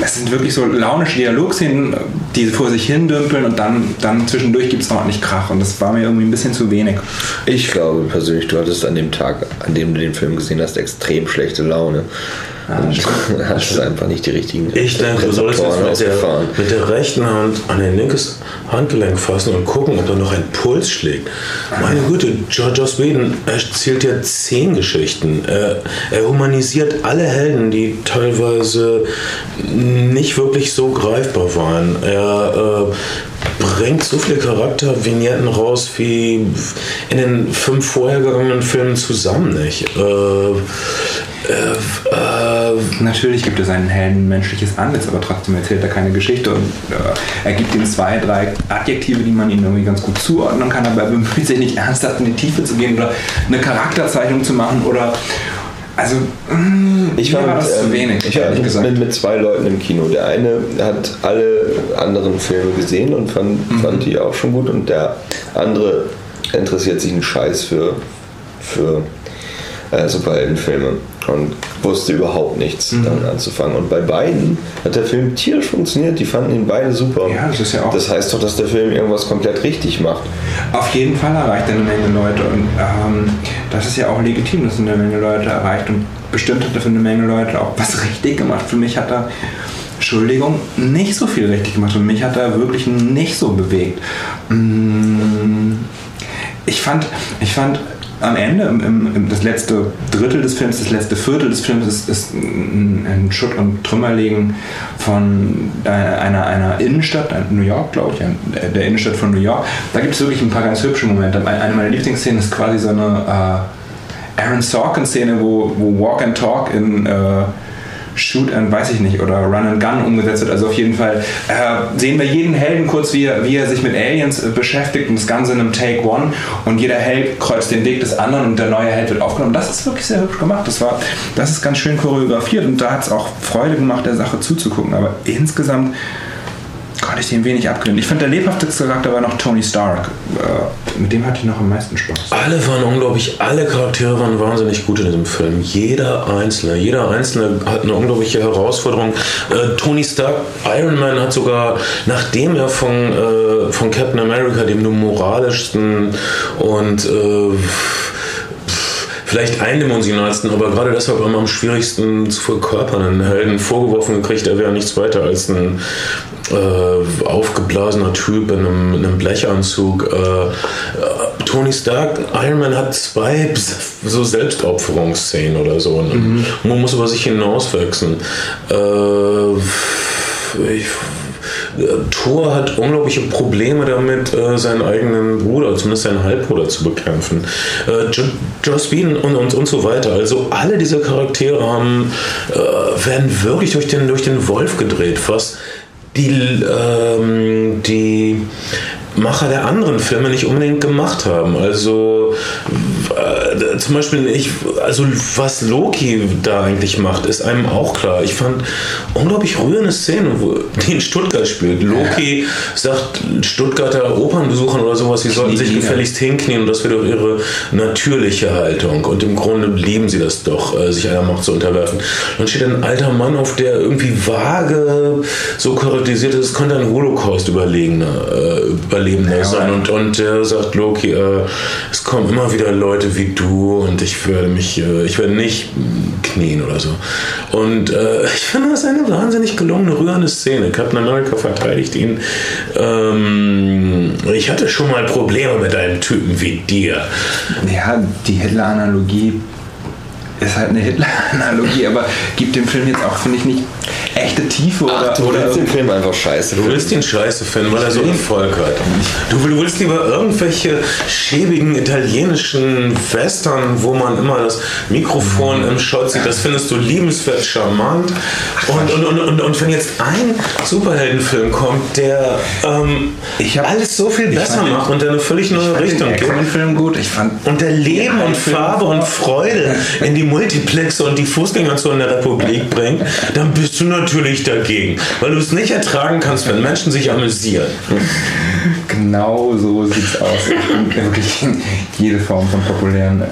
Speaker 2: es sind wirklich so launische Dialogszenen, die vor sich hin dümpeln und dann, dann zwischendurch gibt es ordentlich Krach und das war mir irgendwie ein bisschen zu wenig.
Speaker 3: Ich glaube persönlich, du hattest an dem Tag, an dem du den Film gesehen hast, extrem schlechte Laune. Hast einfach nicht die richtigen
Speaker 1: Ich denke, du solltest jetzt mit der, mit der rechten Hand an dein linkes Handgelenk fassen und gucken, ob da noch ein Puls schlägt. Meine Güte, Joss Whedon erzählt ja zehn Geschichten. Er, er humanisiert alle Helden, die teilweise nicht wirklich so greifbar waren. Er äh, bringt so viele Charaktervignetten raus wie in den fünf vorhergegangenen Filmen zusammen nicht. Äh, äh, äh,
Speaker 2: Natürlich gibt es einen Helden menschliches Antlitz, aber trotzdem erzählt er keine Geschichte und äh, er gibt ihm zwei, drei Adjektive, die man ihm irgendwie ganz gut zuordnen kann, aber er bemüht sich nicht ernsthaft in die Tiefe zu gehen oder eine Charakterzeichnung zu machen oder also mh,
Speaker 3: Ich
Speaker 2: mir
Speaker 3: war,
Speaker 2: war
Speaker 3: mit,
Speaker 2: das zu
Speaker 3: ähm,
Speaker 2: wenig,
Speaker 3: ich war
Speaker 2: ehrlich gesagt.
Speaker 3: mit, mit zwei Leuten im Kino. Der eine hat alle anderen Filme gesehen und fand,
Speaker 2: Mhm.
Speaker 3: fand die auch schon gut und der andere interessiert sich einen Scheiß für, für äh, Superheldenfilme und wusste überhaupt nichts
Speaker 2: Mhm.
Speaker 3: damit anzufangen. Und bei beiden hat der Film tierisch funktioniert. Die fanden ihn beide super.
Speaker 2: Ja, das ist ja auch-
Speaker 3: Das heißt doch, dass der Film irgendwas komplett richtig macht.
Speaker 2: Auf jeden Fall erreicht er eine Menge Leute und ähm, das ist ja auch legitim, dass er eine Menge Leute erreicht und bestimmt hat er für eine Menge Leute auch was richtig gemacht. Für mich hat er, Entschuldigung, nicht so viel richtig gemacht und mich hat er wirklich nicht so bewegt. Mm, Ich fand, ich fand am Ende, im, im, das letzte Drittel des Films, das letzte Viertel des Films ist, ist ein, ein Schutt- und Trümmerlegen von äh, einer, einer Innenstadt, äh, New York, glaube ich, der- Innenstadt von New York. Da gibt es wirklich ein paar ganz hübsche Momente. Eine meiner Lieblingsszenen ist quasi so eine Aaron Sorkin-Szene, wo, wo Walk and Talk in äh, Shoot and weiß ich nicht oder Run and Gun umgesetzt wird. Also auf jeden Fall äh, sehen wir jeden Helden kurz, wie er, wie er sich mit Aliens äh, beschäftigt und das Ganze in einem Take One und jeder Held kreuzt den Weg des anderen und der neue Held wird aufgenommen. Das ist wirklich sehr hübsch gemacht. Das war, das ist ganz schön choreografiert und da hat es auch Freude gemacht, der Sache zuzugucken. Aber insgesamt konnte ich den wenig abgewinnen. Ich fand der lebhafteste Charakter war noch Tony Stark. Äh, mit dem hatte ich noch am meisten Spaß.
Speaker 1: Alle waren unglaublich, alle Charaktere waren wahnsinnig gut in diesem Film. Jeder Einzelne, jeder Einzelne hat eine unglaubliche Herausforderung. Äh, Tony Stark, Iron Man hat sogar, nachdem er von, äh, von Captain America, dem nur moralischsten und äh, vielleicht eindimensionalsten, aber gerade deshalb immer am schwierigsten zu verkörpernden Helden vorgeworfen gekriegt, er wäre nichts weiter als ein äh, aufgeblasener Typ in einem, in einem Blechanzug. Äh, äh, Tony Stark, Iron Man hat zwei so Selbstopferungsszenen oder so. Ne? Mhm. Man muss über sich hinauswachsen. Äh, ich, Thor hat unglaubliche Probleme damit, äh, seinen eigenen Bruder, zumindest seinen Halbbruder zu bekämpfen. Äh, Joss Whedon und, und, und so weiter. Also alle diese Charaktere haben, äh, werden wirklich durch den, durch den Wolf gedreht, was die, ähm, die Macher der anderen Filme nicht unbedingt gemacht haben. Also äh, zum Beispiel, ich, also was Loki da eigentlich macht, ist einem auch klar. Ich fand unglaublich rührende Szene, wo die in Stuttgart spielt. Loki sagt Stuttgarter Opernbesuchern oder sowas, sie sollten sich gefälligst hinknien und das wäre doch ihre natürliche Haltung. Und im Grunde lieben sie das doch, äh, sich einer Macht zu unterwerfen. Dann steht ein alter Mann auf, der irgendwie vage so charakterisiert ist, es könnte ein Holocaust-Überlegender äh, Überlebender ja, sein. Und, und der sagt Loki, äh, es kommen immer wieder Leute wie du und ich werde mich, äh, ich werde nicht knien oder so. Und äh, ich finde das eine wahnsinnig gelungene, rührende Szene. Captain America verteidigt ihn. Ähm, ich hatte schon mal Probleme mit einem Typen wie dir.
Speaker 2: Ja, die Hitler-Analogie ist halt eine Hitler-Analogie, aber gibt dem Film jetzt auch, finde ich, nicht echte Tiefe
Speaker 3: Ach,
Speaker 2: oder.
Speaker 3: Du
Speaker 2: oder
Speaker 3: willst den Film einfach scheiße.
Speaker 1: Du willst ihn scheiße finden, weil er so Erfolg hat. Du willst lieber irgendwelche schäbigen italienischen Western, wo man immer das Mikrofon im Shot sieht, das findest du liebenswert charmant. Und, und, und, und, und wenn jetzt ein Superheldenfilm kommt, der ähm, alles so viel besser macht und der eine völlig neue Richtung
Speaker 2: geht. Ich Film gut. Ich fand
Speaker 1: und der Leben und Farbe und Freude in die Multiplexe und die Fußgängerzone der Republik bringt, dann bist du natürlich dagegen, weil du es nicht ertragen kannst, wenn Menschen sich amüsieren.
Speaker 2: Genau so sieht es aus. Wirklich jede Form von, populären, äh,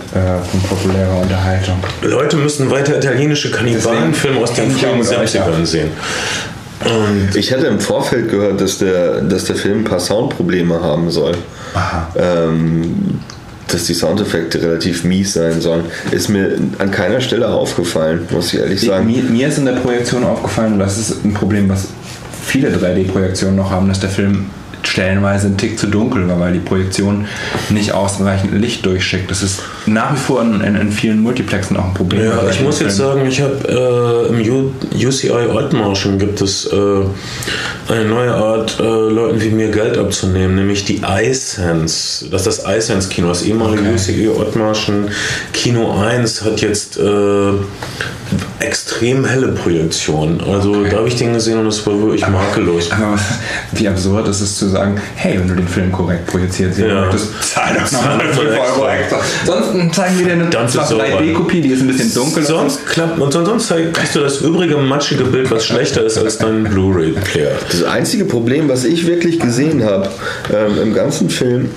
Speaker 2: von populärer Unterhaltung.
Speaker 1: Leute müssen weiter italienische Kannibalenfilme aus den frühen 70ern sehen.
Speaker 3: Und ich hatte im Vorfeld gehört, dass der, dass der Film ein paar Soundprobleme haben soll. Ähm, dass die Soundeffekte relativ mies sein sollen. Ist mir an keiner Stelle aufgefallen, muss ich ehrlich sagen.
Speaker 2: Mir, mir ist in der Projektion aufgefallen, und das ist ein Problem, was viele 3D-Projektionen noch haben, dass der Film stellenweise ein Tick zu dunkel war, weil die Projektion nicht ausreichend Licht durchschickt. Das ist nach wie vor in, in, in vielen Multiplexen auch ein Problem.
Speaker 1: Ja, ich muss jetzt sagen, ich habe äh, im U UCI Oldmarschen gibt es äh, eine neue Art, äh, Leuten wie mir Geld abzunehmen, nämlich die iSense. Das ist das iSense Kino. Das ehemalige okay. UCI Oldmarschen Kino 1 hat jetzt äh, extrem helle Projektionen. Also okay. da habe ich den gesehen und es war wirklich aber, makellos.
Speaker 2: Aber wie absurd ist es zu sagen, hey, wenn du den Film korrekt projiziert sehen ja. möchtest, zahl doch nochmal 5 Euro extra. Sonst zeigen wir dir eine 3D-Kopie, die ist ein bisschen dunkel.
Speaker 1: Sonst klappt und sonst kriegst du das übrige matschige Bild, was schlechter ist als dein Blu-ray-Player.
Speaker 3: Das einzige Problem, was ich wirklich gesehen habe ähm, im ganzen Film,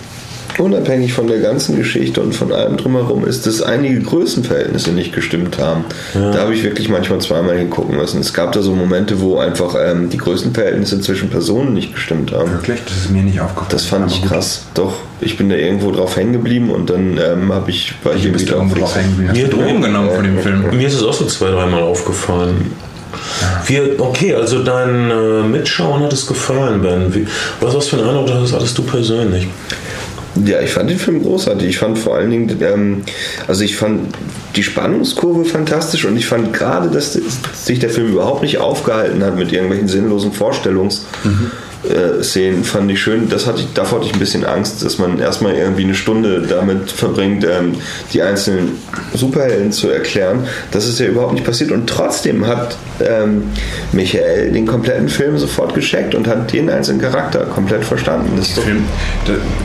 Speaker 3: unabhängig von der ganzen Geschichte und von allem drumherum, ist, dass einige Größenverhältnisse nicht gestimmt haben. Ja. Da habe ich wirklich manchmal zweimal hingucken müssen. Es gab da so Momente, wo einfach ähm, die Größenverhältnisse zwischen Personen nicht gestimmt haben.
Speaker 2: Wirklich? Das ist mir nicht aufgefallen.
Speaker 3: Das fand ich krass. Doch, ich bin da irgendwo drauf hängen geblieben und dann ähm, habe ich
Speaker 2: war ich irgendwie irgendwo drauf hängen geblieben. Du Drogen genommen von dem Film?
Speaker 1: Mir ist es auch so zwei, dreimal aufgefallen. Wir, okay, also dein äh, Mitschauen hat es gefallen, Ben. Wie, was hast du für einen Eindruck das hattest du persönlich?
Speaker 3: Ja, ich fand den Film großartig. Ich fand vor allen Dingen, ähm, also ich fand die Spannungskurve fantastisch und ich fand gerade, dass sich der Film überhaupt nicht aufgehalten hat mit irgendwelchen sinnlosen Vorstellungs. Mhm. Äh, Szenen fand ich schön. Das hatte ich, davor hatte ich ein bisschen Angst, dass man erstmal irgendwie eine Stunde damit verbringt, ähm, die einzelnen Superhelden zu erklären. Das ist ja überhaupt nicht passiert. Und trotzdem hat ähm, Michael den kompletten Film sofort gescheckt und hat den einzelnen Charakter komplett verstanden. Das ist doch
Speaker 4: Film,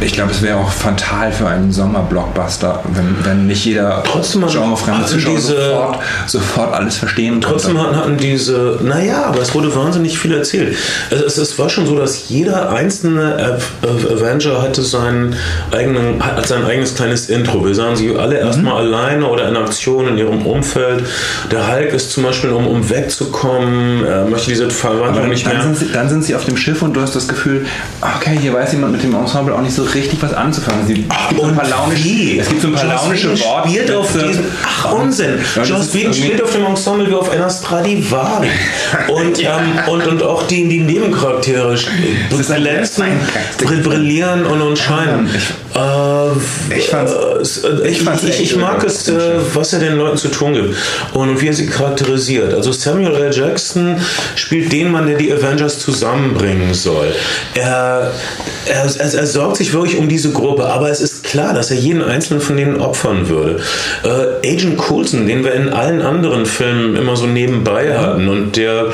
Speaker 4: ich glaube, es wäre auch fatal für einen Sommerblockbuster, wenn, wenn nicht jeder genrefremde Zuschauer sofort, sofort alles verstehen
Speaker 1: Trotzdem
Speaker 4: konnte.
Speaker 1: hatten, hatten diese, naja, aber es wurde wahnsinnig viel erzählt. Es, es, es war schon so, dass jeder einzelne Av- Av- Avenger hatte seinen eigenen, hat sein eigenes kleines Intro. Wir sahen sie alle erstmal alleine oder in Aktion in ihrem Umfeld. Der Hulk ist zum Beispiel, um, um wegzukommen, er möchte diese Verwandlung nicht
Speaker 4: dann,
Speaker 1: mehr.
Speaker 4: sind sie, dann sind sie auf dem Schiff und du hast das Gefühl, okay, hier weiß jemand mit dem Ensemble auch nicht so richtig was anzufangen. Sie, es gibt so ein paar launische, es gibt so ein paar
Speaker 1: Joss
Speaker 4: launische Worte.
Speaker 1: spielt auf diesem, ach Unsinn, Joss Whedon spielt auf dem Ensemble wie auf einer Stradivari und, ähm, und, und auch die, die Nebencharaktere brill- brillieren und, und scheinen. Äh,
Speaker 4: ich
Speaker 1: äh, es- äh, ich, ich, ich mag es, äh, was er den Leuten zu tun gibt und wie er sie charakterisiert. Also Samuel L. Jackson spielt den Mann, der die Avengers zusammenbringen soll. Er, er, er, er sorgt sich wirklich um diese Gruppe, aber es ist klar, dass er jeden einzelnen von denen opfern würde. Äh, Agent Coulson, den wir in allen anderen Filmen immer so nebenbei hatten und der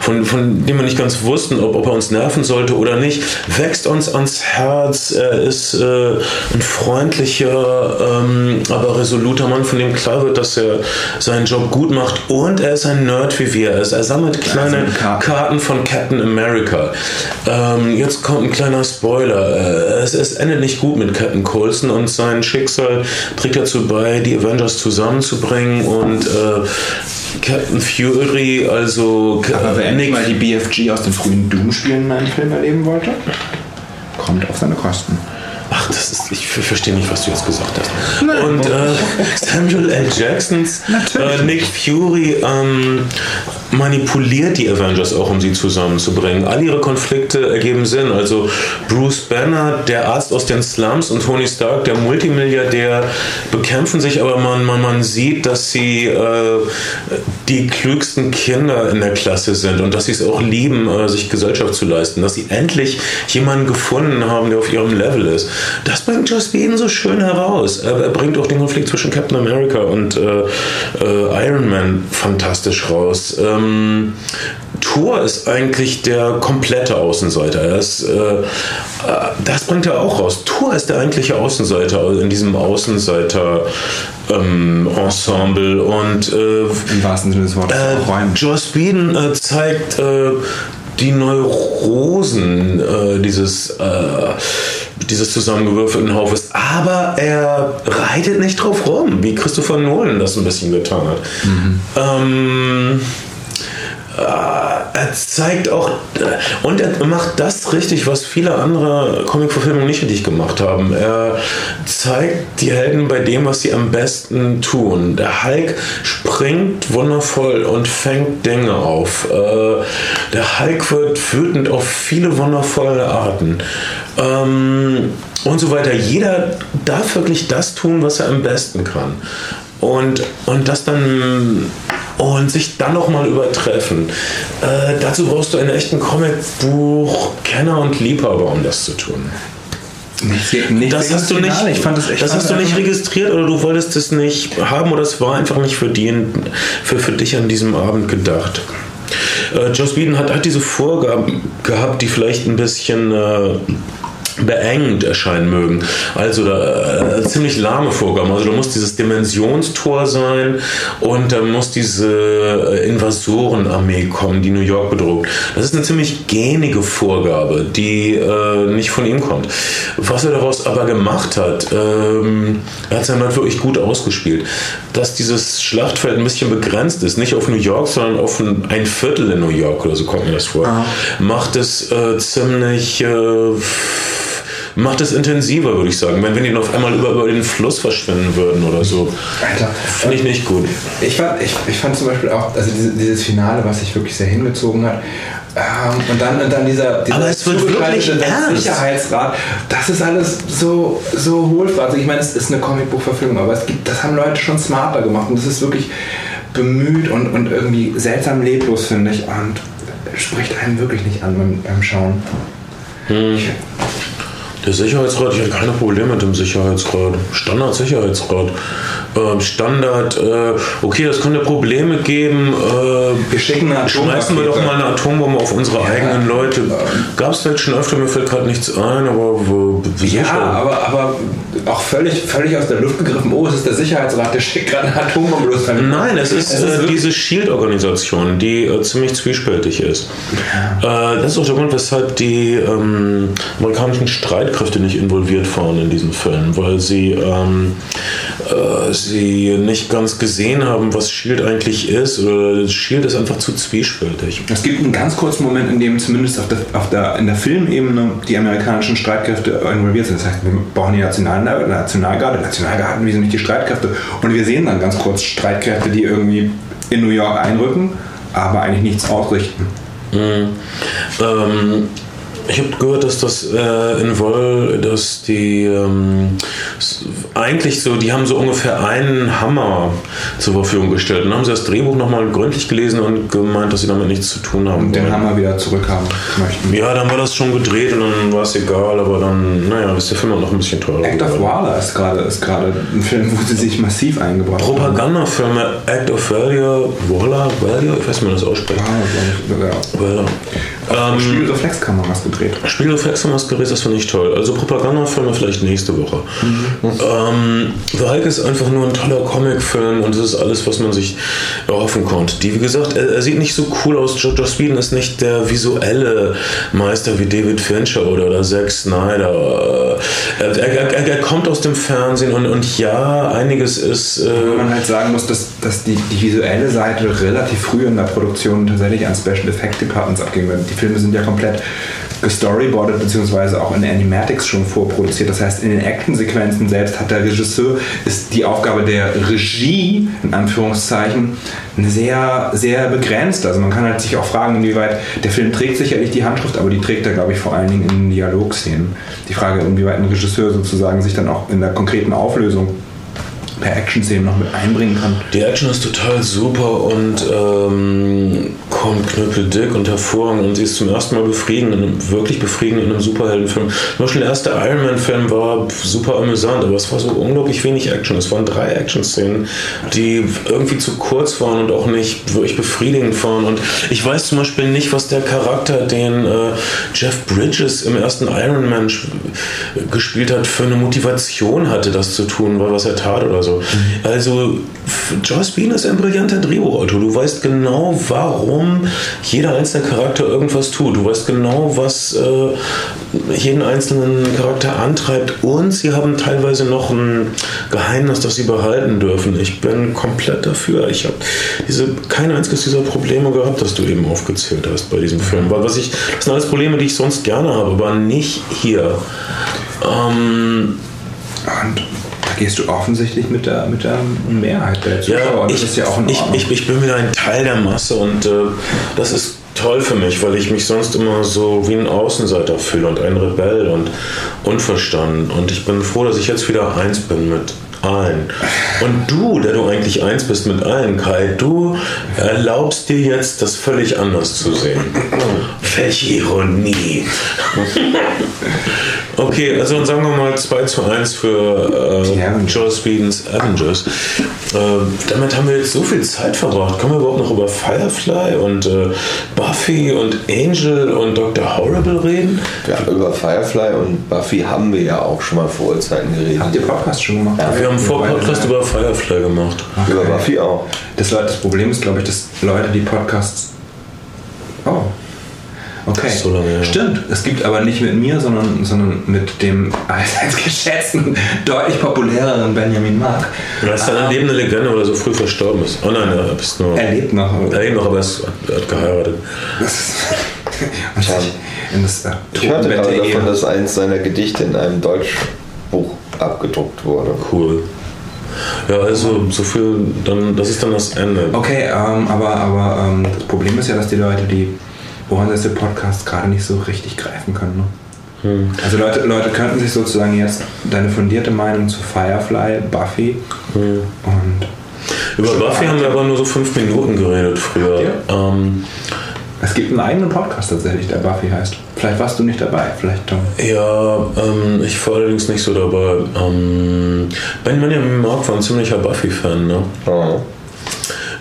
Speaker 1: von, von dem wir nicht ganz wussten, ob, ob er uns nerven sollte oder nicht, wächst uns ans Herz. Er ist äh, ein freundlicher, ähm, aber resoluter Mann, von dem klar wird, dass er seinen Job gut macht und er ist ein Nerd wie wir. Er, ist, er sammelt kleine
Speaker 4: Karten.
Speaker 1: Karten von Captain America. Ähm, jetzt kommt ein kleiner Spoiler. Äh, es, es endet nicht gut mit Captain Coulson und sein Schicksal trägt dazu bei, die Avengers zusammenzubringen und äh, Captain Fury, also
Speaker 4: Aber endlich mal die BFG aus den frühen Doom-Spielen in einem Film erleben wollte, kommt auf seine Kosten.
Speaker 1: Ach, das ist, ich ver- verstehe nicht, was du jetzt gesagt hast. Und äh, Samuel L. Jacksons äh, Nick Fury ähm, manipuliert die Avengers auch, um sie zusammenzubringen. All ihre Konflikte ergeben Sinn. Also Bruce Banner, der Arzt aus den Slums, und Tony Stark, der Multimilliardär, bekämpfen sich, aber man, man, man sieht, dass sie äh, die klügsten Kinder in der Klasse sind und dass sie es auch lieben, äh, sich Gesellschaft zu leisten. Dass sie endlich jemanden gefunden haben, der auf ihrem Level ist. Das bringt Joss Whedon so schön heraus. Er, er bringt auch den Konflikt zwischen Captain America und äh, äh, Iron Man fantastisch raus. Ähm, Thor ist eigentlich der komplette Außenseiter. Er ist, äh, äh, das bringt er auch raus. Thor ist der eigentliche Außenseiter in diesem Außenseiter ähm, Ensemble und äh,
Speaker 4: Im wahrsten Sinne des Wortes.
Speaker 1: äh,
Speaker 4: Räumen.
Speaker 1: Joss Whedon äh, zeigt äh, die Neurosen äh, dieses, dieses zusammengewürfelten Haufes, aber er reitet nicht drauf rum, wie Christopher Nolan das ein bisschen getan hat. Ähm, äh, er zeigt auch äh, und er macht das richtig, was viele andere Comic-Verfilmungen nicht richtig gemacht haben. Er zeigt die Helden bei dem, was sie am besten tun. Der Hulk springt wundervoll und fängt Dinge auf. Äh, Der Hulk wird wütend auf viele wundervolle Arten. Ähm, und so weiter. Jeder darf wirklich das tun, was er am besten kann. Und, und das dann und sich dann noch mal übertreffen. Äh, dazu brauchst du einen echten Comicbuch-Kenner und Liebhaber, um das zu tun.
Speaker 4: Nicht, nicht
Speaker 1: Das hast du nicht.
Speaker 4: Ich fand das echt
Speaker 1: das hast du nicht registriert oder du wolltest es nicht haben oder es war einfach nicht für, die, für, für dich an diesem Abend gedacht. Äh, Joss Whedon hat, hat diese Vorgaben gehabt, die vielleicht ein bisschen äh, beengend erscheinen mögen. Also da, äh, ziemlich lahme Vorgaben. Also da muss dieses Dimensionstor sein und da muss diese äh, Invasorenarmee kommen, die New York bedroht. Das ist eine ziemlich gähnige Vorgabe, die äh, nicht von ihm kommt. Was er daraus aber gemacht hat, ähm, er hat sein Land wirklich gut ausgespielt. Dass dieses Schlachtfeld ein bisschen begrenzt ist, nicht auf New York, sondern auf ein, Viertel in New York oder so kommt mir das vor, macht es äh, ziemlich äh, macht es intensiver, würde ich sagen. Wenn, wenn die auf einmal über, über den Fluss verschwinden würden oder so.
Speaker 2: Alter,
Speaker 1: Finde ich nicht gut.
Speaker 2: Ich fand, ich, ich fand zum Beispiel auch, also diese, dieses Finale, was sich wirklich sehr hingezogen hat, ähm, und dann, und dann dieser, dieser
Speaker 1: Aber es wird wirklich ernst.
Speaker 2: Sicherheitsrat, das ist alles so, so. Also ich meine, es ist eine Comicbuchverfilmung, aber es gibt, das haben Leute schon smarter gemacht und das ist wirklich bemüht und, und irgendwie seltsam leblos, finde ich, und spricht einen wirklich nicht an beim, beim Schauen.
Speaker 1: Der Sicherheitsrat, ich hatte keine Probleme mit dem Sicherheitsrat. Standard-Sicherheitsrat. Ähm, Standard, äh, okay, das könnte Probleme geben. Äh,
Speaker 2: Wir schicken eine
Speaker 1: schmeißen wir doch mal eine Atombombe auf unsere eigenen Leute. Gab es vielleicht schon öfter, mir fällt gerade nichts ein, aber wo,
Speaker 2: Ja, aber, aber auch völlig, völlig aus der Luft gegriffen. Oh, es ist der Sicherheitsrat, der schickt gerade eine Atombombe los.
Speaker 1: Nein, es ist,
Speaker 2: Es ist
Speaker 1: äh, diese Shield-Organisation, die äh, ziemlich zwiespältig ist. Äh, das ist auch der Grund, weshalb die ähm, amerikanischen Streitkräfte nicht involviert waren in diesem Film, weil sie, ähm, äh, sie nicht ganz gesehen haben, was Shield eigentlich ist. Oder Shield ist einfach zu zwiespältig.
Speaker 2: Es gibt einen ganz kurzen Moment, in dem zumindest auf der, auf der, in der Filmebene die amerikanischen Streitkräfte involviert sind. Das heißt, wir brauchen die National, Nationalgarde, Nationalgarden, wie sind nicht die Streitkräfte? Und wir sehen dann ganz kurz Streitkräfte, die irgendwie in New York einrücken, aber eigentlich nichts ausrichten.
Speaker 1: Ähm, ich habe gehört, dass das äh, in Woll, dass die ähm, eigentlich so, die haben so ungefähr einen Hammer zur Verfügung gestellt. Dann haben sie das Drehbuch nochmal gründlich gelesen und gemeint, dass sie damit nichts zu tun haben
Speaker 2: Und den. Hammer wieder zurückhaben möchten.
Speaker 1: Ja, dann war das schon gedreht und dann war es egal, aber dann, naja, ist der Film auch noch ein bisschen teurer.
Speaker 2: Act of. Waller ist gerade ist ein Film, wo sie sich massiv eingebracht haben.
Speaker 1: Propagandafilme Act of Value, Waller, Value, ich weiß nicht, wie man das ausspricht.
Speaker 2: Ja, ja.
Speaker 1: Waller. Ähm,
Speaker 2: Spielreflexkameras gedreht.
Speaker 1: Spielreflexe Masquerade, das finde ich toll. Also Propagandafilme vielleicht nächste Woche. Ähm, The Hulk ist einfach nur ein toller Comicfilm und das ist alles, was man sich erhoffen konnte. Die, wie gesagt, er, er sieht nicht so cool aus. Joe Joss Whedon ist nicht der visuelle Meister wie David Fincher oder, oder Zack Snyder. Äh, Er, er, er, kommt aus dem Fernsehen und, und ja, einiges ist... Äh,
Speaker 2: man halt sagen muss, dass, dass die, die visuelle Seite relativ früh in der Produktion tatsächlich an Special Effect Departments abging. Die Filme sind ja komplett gestoryboardet beziehungsweise auch in Animatics schon vorproduziert. Das heißt, in den Actionsequenzen selbst hat der Regisseur, ist die Aufgabe der Regie, in Anführungszeichen, sehr, sehr begrenzt. Also man kann halt sich auch fragen, inwieweit der Film trägt sicherlich die Handschrift, aber die trägt er, glaube ich, vor allen Dingen in Dialogszenen. Die Frage, inwieweit ein Regisseur sozusagen sich dann auch in der konkreten Auflösung per Action-Szenen noch mit einbringen kann.
Speaker 1: Die Action ist total super und ähm, kommt knüppeldick und hervorragend und sie ist zum ersten Mal befriedigend, einem, wirklich befriedigend in einem Superheldenfilm. Zum Beispiel der erste Iron Man-Film war super amüsant, aber es war so unglaublich wenig Action. Es waren drei Action-Szenen, die irgendwie zu kurz waren und auch nicht wirklich befriedigend waren. Und ich weiß zum Beispiel nicht, was der Charakter, den äh, Jeff Bridges im ersten Iron Man gespielt hat, für eine Motivation hatte, das zu tun, weil was er tat oder so. Also, f- Joss Whedon ist ein brillanter Drehbuchautor. Du weißt genau, warum jeder einzelne Charakter irgendwas tut. Du weißt genau, was äh, jeden einzelnen Charakter antreibt. Und sie haben teilweise noch ein Geheimnis, das sie behalten dürfen. Ich bin komplett dafür. Ich habe diese kein einziges dieser Probleme gehabt, das du eben aufgezählt hast bei diesem Film. Weil was ich, das sind alles Probleme, die ich sonst gerne habe, aber nicht hier. Ähm,
Speaker 2: Und gehst du offensichtlich mit der, mit der Mehrheit der Zuschauer.
Speaker 1: Ja, ich,
Speaker 2: das ist ja auch in Ordnung.
Speaker 1: ich, ich bin wieder ein Teil der Masse und äh, das ist toll für mich, weil ich mich sonst immer so wie ein Außenseiter fühle und ein Rebell und unverstanden. Und ich bin froh, dass ich jetzt wieder eins bin mit allen. Und du, der du eigentlich eins bist mit allen, Kai, du erlaubst dir jetzt, das völlig anders zu sehen. Welche Ironie. okay, also dann sagen wir mal 2 zu 1 für äh,
Speaker 2: Avengers.
Speaker 1: Joss Whedons Avengers. Äh, damit haben wir jetzt so viel Zeit verbracht. Können wir überhaupt noch über Firefly und äh, Buffy und Angel und Dr. Horrible reden?
Speaker 3: Ja, über Firefly und Buffy haben wir ja auch schon mal vor Urzeiten geredet.
Speaker 2: Habt ihr Podcast schon gemacht?
Speaker 1: Wir haben vor
Speaker 2: beide
Speaker 1: Podcast
Speaker 2: sagen.
Speaker 1: über Firefly gemacht.
Speaker 3: Über Buffy auch.
Speaker 2: Das, Leute- das Problem ist, glaube ich, dass Leute, die Podcasts. Oh. Okay.
Speaker 1: So lange her.
Speaker 2: Stimmt. Es gibt aber nicht mit mir, sondern, sondern mit dem allseits geschätzten, deutlich populäreren Benjamin Mark.
Speaker 1: Er ist eine lebende Legende, weil er so früh verstorben ist. Oh nein, er ist nur.
Speaker 2: Er lebt noch. aber-
Speaker 1: Er lebt noch, aber er, ist, er hat geheiratet.
Speaker 2: Das ist, und sich in das äh,
Speaker 3: Ich hörte gerade davon, dass eins seiner Gedichte in einem Deutschbuch abgedruckt wurde.
Speaker 1: Cool. Ja, also so viel, dann, das ist dann das Ende.
Speaker 2: Okay, ähm, aber, aber ähm, das Problem ist ja, dass die Leute die Ohrensätze Podcasts gerade nicht so richtig greifen können. Ne? Also Leute, Leute könnten sich sozusagen jetzt deine fundierte Meinung zu Firefly, Buffy und
Speaker 1: Über Buffy haben wir aber nur so fünf Minuten geredet früher.
Speaker 2: Ja.
Speaker 1: Ähm,
Speaker 2: es gibt einen eigenen Podcast tatsächlich, der Buffy heißt. Vielleicht warst du nicht dabei, vielleicht Tom.
Speaker 1: Ja, ähm, ich war allerdings nicht so dabei. Ähm, Benjamin Mark war ein ziemlicher Buffy-Fan, ne?
Speaker 3: Oh.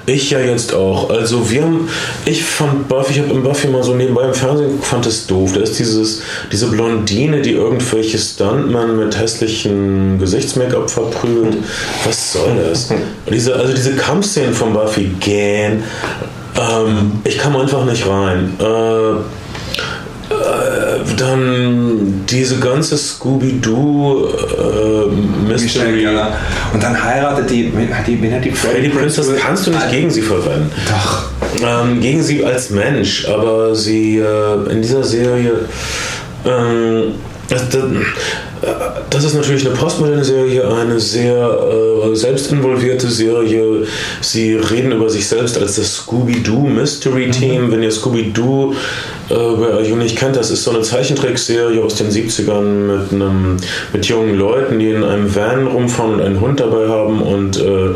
Speaker 1: Ich ja jetzt auch. Also wir haben, ich fand Buffy, ich habe im Buffy mal so nebenbei im Fernsehen geguckt, fand es doof. Da ist dieses, diese Blondine, die irgendwelche Stuntmen mit hässlichen Gesichtsmake-up verprügelt. Was soll das? Und diese, also diese Kampfszenen von Buffy gähn. Ähm, ich kam einfach nicht rein. Äh, äh, dann diese ganze Scooby-Doo äh, Mystery.
Speaker 2: Ja. Und dann heiratet die, wen hat die, wen hat die
Speaker 1: Freddy Princess kannst du nicht gegen sie verwenden.
Speaker 2: Doch.
Speaker 1: Ähm, gegen sie als Mensch, aber sie äh, in dieser Serie. Ähm, das, das, das ist natürlich eine postmoderne Serie, eine sehr äh, selbstinvolvierte Serie. Sie reden über sich selbst als das Scooby-Doo Mystery Team. Wenn ihr Scooby-Doo äh, wer euch nicht kennt, das ist so eine Zeichentrickserie aus den 70ern mit, einem, mit jungen Leuten, die in einem Van rumfahren und einen Hund dabei haben und äh,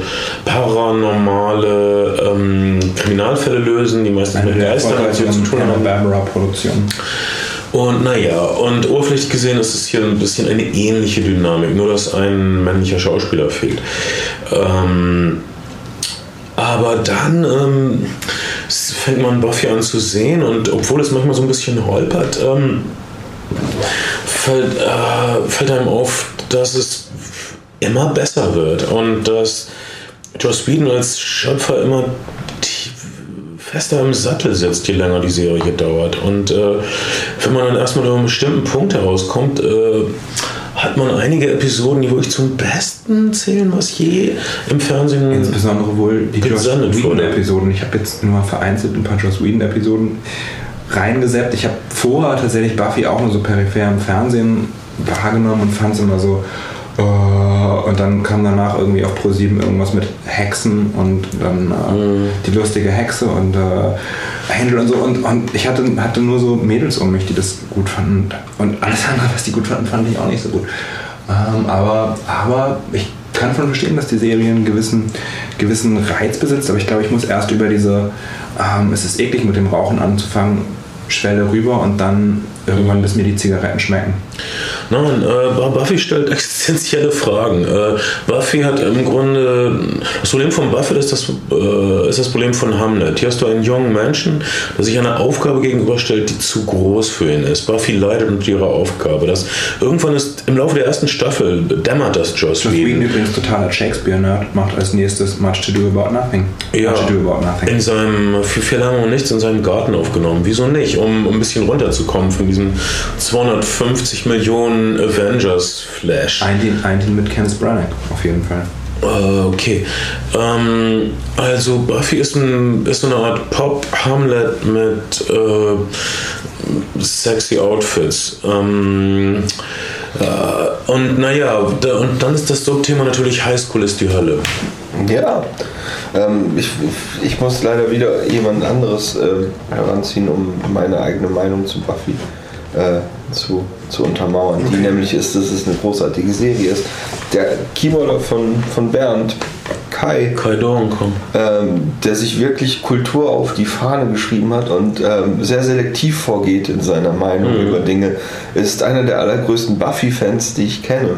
Speaker 1: paranormale ähm, Kriminalfälle lösen, die meistens mit Geistern und so zu tun haben.
Speaker 2: Barbara-Produktion.
Speaker 1: Und naja, und oberflächlich gesehen ist es hier ein bisschen eine ähnliche Dynamik, nur dass ein männlicher Schauspieler fehlt. Ähm, aber dann ähm, fängt man Buffy an zu sehen und obwohl es manchmal so ein bisschen holpert, ähm, fällt, äh, fällt einem auf, dass es immer besser wird und dass Joss Whedon als Schöpfer immer fester im Sattel sitzt, je länger die Serie dauert. Und äh, wenn man dann erstmal über einen bestimmten Punkt herauskommt, äh, hat man einige Episoden, die wirklich zum Besten zählen, was je im Fernsehen
Speaker 2: Insbesondere wohl die Joss. Whedon-Episoden. Ich habe jetzt nur vereinzelt ein paar Joss Whedon-Episoden reingeseppt. Ich habe vorher tatsächlich Buffy auch nur so peripher im Fernsehen wahrgenommen und fand es immer so. Äh, und dann kam danach irgendwie auf Pro7 irgendwas mit Hexen und dann äh, die lustige Hexe und äh, Angel und so. Und, und ich hatte, hatte nur so Mädels um mich, die das gut fanden. Und alles andere, was die gut fanden, fand ich auch nicht so gut. Ähm, aber, aber ich kann schon verstehen, dass die Serie einen gewissen, gewissen Reiz besitzt, aber ich glaube, ich muss erst über diese, ähm, es ist eklig mit dem Rauchen anzufangen, Schwelle rüber und dann irgendwann, bis mir die Zigaretten schmecken.
Speaker 1: Nein, äh, Buffy stellt existenzielle Fragen. Äh, Buffy hat im Grunde. Das Problem von Buffy ist das, äh, ist das Problem von Hamlet. Hier hast du einen jungen Menschen, der sich einer Aufgabe gegenüberstellt, die zu groß für ihn ist. Buffy leidet unter ihrer Aufgabe. Das, irgendwann ist im Laufe der ersten Staffel dämmert das Joss
Speaker 2: Joss Whedon
Speaker 1: Whedon.
Speaker 2: übrigens totaler Shakespeare-Nerd, macht als nächstes Much to do about nothing.
Speaker 1: Ja,
Speaker 2: Much to do about nothing.
Speaker 1: in seinem, für viel lange und nichts in seinem Garten aufgenommen. Wieso nicht? Um, um ein bisschen runterzukommen von diesem 250 Millionen Avengers-Flash.
Speaker 2: Ein Team, ein Team mit Kenneth Branagh, auf jeden Fall.
Speaker 1: Äh, Okay. Ähm, also Buffy ist, ein, ist so eine Art Pop-Hamlet mit äh, sexy Outfits. Ähm, äh, und naja, da, und dann ist das Subthema natürlich Highschool ist die Hölle.
Speaker 3: Ja, ähm, ich, ich muss leider wieder jemand anderes ähm, heranziehen, um meine eigene Meinung zu Buffy äh, zu, zu untermauern. Die nämlich ist, dass es eine großartige Serie ist. Der Keyboarder von, von Bernd, Kai,
Speaker 1: Kai Dorenkom.
Speaker 3: ähm, der sich wirklich Kultur auf die Fahne geschrieben hat und ähm, sehr selektiv vorgeht in seiner Meinung über Dinge, ist einer der allergrößten Buffy-Fans, die ich kenne.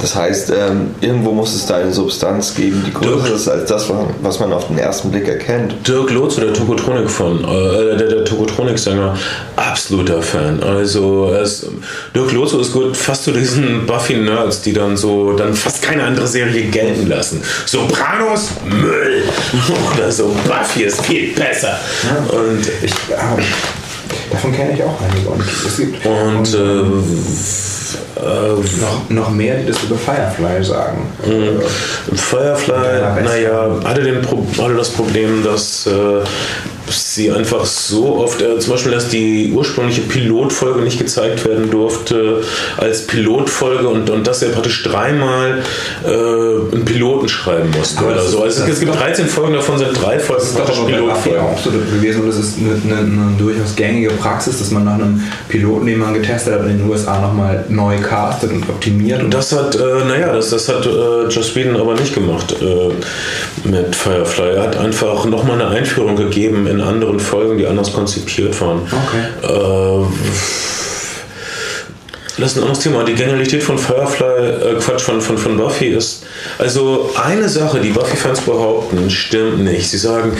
Speaker 3: Das heißt, ähm, irgendwo muss es da eine Substanz geben, die größer
Speaker 1: Dirk.
Speaker 3: ist als das, was man auf den ersten Blick erkennt.
Speaker 1: Dirk Lotze, der Tokotronik von, äh, der, der Tokotronik-Sänger, absoluter Fan. Also ist, Dirk Lotze ist gut fast zu diesen Buffy-Nerds, die dann so dann fast keine andere Serie gelten lassen. Sopranos, Müll. Oder so, Buffy ist viel besser. Und,
Speaker 2: Ich, ähm, davon kenne ich auch einige. Und es gibt
Speaker 1: und äh, äh,
Speaker 2: noch, noch mehr, die das über Firefly sagen. Äh,
Speaker 1: Firefly,
Speaker 2: Ja, West-
Speaker 1: naja, hatte, den Pro hatte das Problem, dass äh, sie einfach so oft, äh, zum Beispiel, dass die ursprüngliche Pilotfolge nicht gezeigt werden durfte als Pilotfolge und, und dass er praktisch dreimal äh, einen Piloten schreiben musste oder so. Also es gibt
Speaker 2: doch-
Speaker 1: 13 Folgen, davon sind drei Folgen
Speaker 2: Das ist
Speaker 1: praktisch Pilotfolgen.
Speaker 2: auch so gewesen und das ist eine, eine, eine durchaus gängige Praxis, dass man nach einem Piloten, den man getestet hat, in den USA nochmal neu castet und optimiert. Und
Speaker 1: Das hat, äh, naja, das, das hat äh, Joss Whedon aber nicht gemacht äh, mit Firefly. Er hat einfach nochmal eine Einführung gegeben in anderen Folgen, die anders konzipiert waren.
Speaker 4: Okay.
Speaker 1: Äh, das ist ein anderes Thema. Die Genialität von Firefly, äh, Quatsch, von, von, von Buffy ist, also eine Sache, die Buffy-Fans behaupten, stimmt nicht. Sie sagen,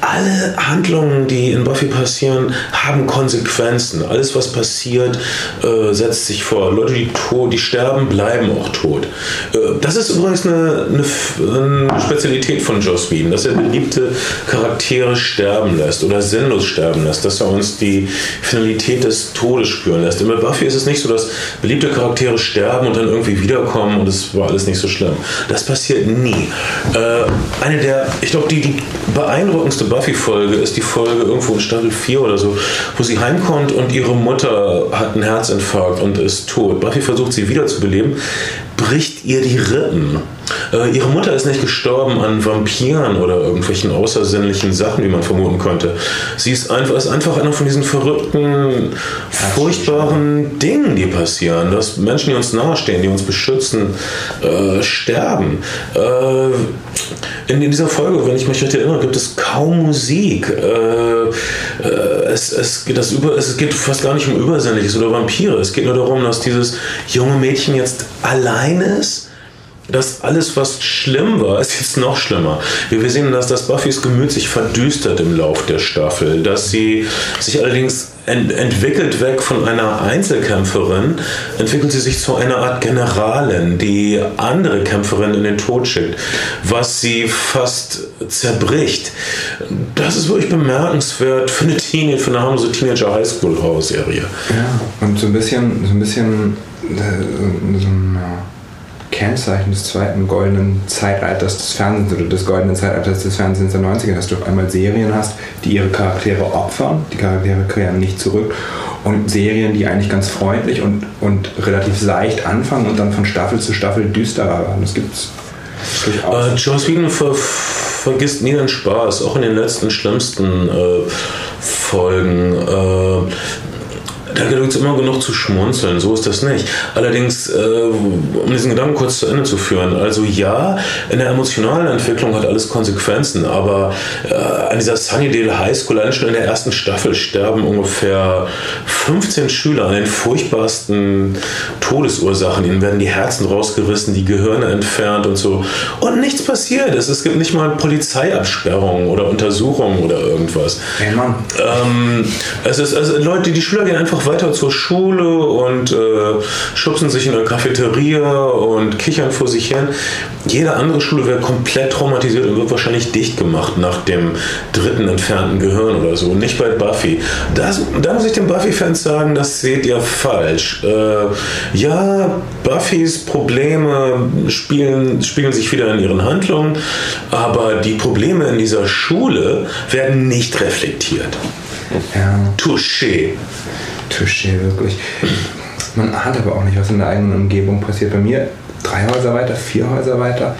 Speaker 1: alle Handlungen, die in Buffy passieren, haben Konsequenzen. Alles, was passiert, äh, setzt sich vor. Leute, die tot, die sterben, bleiben auch tot. Äh, das ist übrigens eine, eine, eine Spezialität von Joss Whedon, dass er beliebte Charaktere sterben lässt oder sinnlos sterben lässt, dass er uns die Finalität des Todes spüren lässt. Und bei Buffy ist es nicht so, dass beliebte Charaktere sterben und dann irgendwie wiederkommen und es war alles nicht so schlimm. Das passiert nie. Äh, eine der, ich glaube, die, die beeindruckendste Buffy-Folge ist die Folge irgendwo in Staffel 4 oder so, wo sie heimkommt und ihre Mutter hat einen Herzinfarkt und ist tot. Buffy versucht sie wiederzubeleben, bricht ihr die Rippen. Äh, ihre Mutter ist nicht gestorben an Vampiren oder irgendwelchen außersinnlichen Sachen, wie man vermuten könnte. Sie ist einfach, ist einfach einer von diesen verrückten, furchtbaren Dingen, die passieren. Dass Menschen, die uns nahestehen, die uns beschützen, äh, sterben. Äh, in, in, dieser Folge, wenn ich mich recht erinnere, gibt es kaum Musik. Äh, äh, es, es, das über, es geht fast gar nicht um Übersinnliches oder Vampire. Es geht nur darum, dass dieses junge Mädchen jetzt allein ist dass alles, was schlimm war, ist jetzt noch schlimmer. Wir sehen, dass das Buffys Gemüt sich verdüstert im Lauf der Staffel, dass sie sich allerdings ent entwickelt weg von einer Einzelkämpferin, entwickelt sie sich zu einer Art Generalin, die andere Kämpferinnen in den Tod schickt, was sie fast zerbricht. Das ist wirklich bemerkenswert für eine Teenager, für eine harmlose Teenager Highschool Horror Serie.
Speaker 2: Ja, und so ein bisschen, so ein bisschen, äh, so ja Kennzeichen des zweiten goldenen Zeitalters des Fernsehens oder des goldenen Zeitalters des Fernsehens der 90er, dass du auf einmal Serien hast, die ihre Charaktere opfern, die Charaktere kehren nicht zurück und Serien, die eigentlich ganz freundlich und, und relativ seicht anfangen und dann von Staffel zu Staffel düsterer werden. Das gibt es
Speaker 1: durchaus. Äh, Joss Whedon ver vergisst nie den Spaß, auch in den letzten schlimmsten äh, Folgen. Äh, da gibt es immer genug zu schmunzeln, so ist das nicht. Allerdings, äh, um diesen Gedanken kurz zu Ende zu führen, also ja, in der emotionalen Entwicklung hat alles Konsequenzen, aber äh, an dieser Sunnydale High School, allein schon in der ersten Staffel, sterben ungefähr 15 Schüler an den furchtbarsten Todesursachen. Ihnen werden die Herzen rausgerissen, die Gehirne entfernt und so. Und nichts passiert. Es, es gibt nicht mal Polizeiabsperrungen oder Untersuchungen oder irgendwas.
Speaker 2: Hey Mann.
Speaker 1: Ähm, es ist, also Leute, die Schüler gehen einfach weiter zur Schule und äh, schubsen sich in der Cafeteria und kichern vor sich hin. Jede andere Schule wäre komplett traumatisiert und wird wahrscheinlich dicht gemacht nach dem dritten entfernten Gehirn oder so. Nicht bei Buffy. Das, da muss ich den Buffy-Fans sagen, das seht ihr falsch. Äh, ja, Buffys Probleme spielen, spiegeln sich wieder in ihren Handlungen, aber die Probleme in dieser Schule werden nicht reflektiert.
Speaker 2: Ja.
Speaker 1: Touché.
Speaker 2: Touché, wirklich. Man ahnt aber auch nicht, was in der eigenen Umgebung passiert. Bei mir drei Häuser weiter, vier Häuser weiter,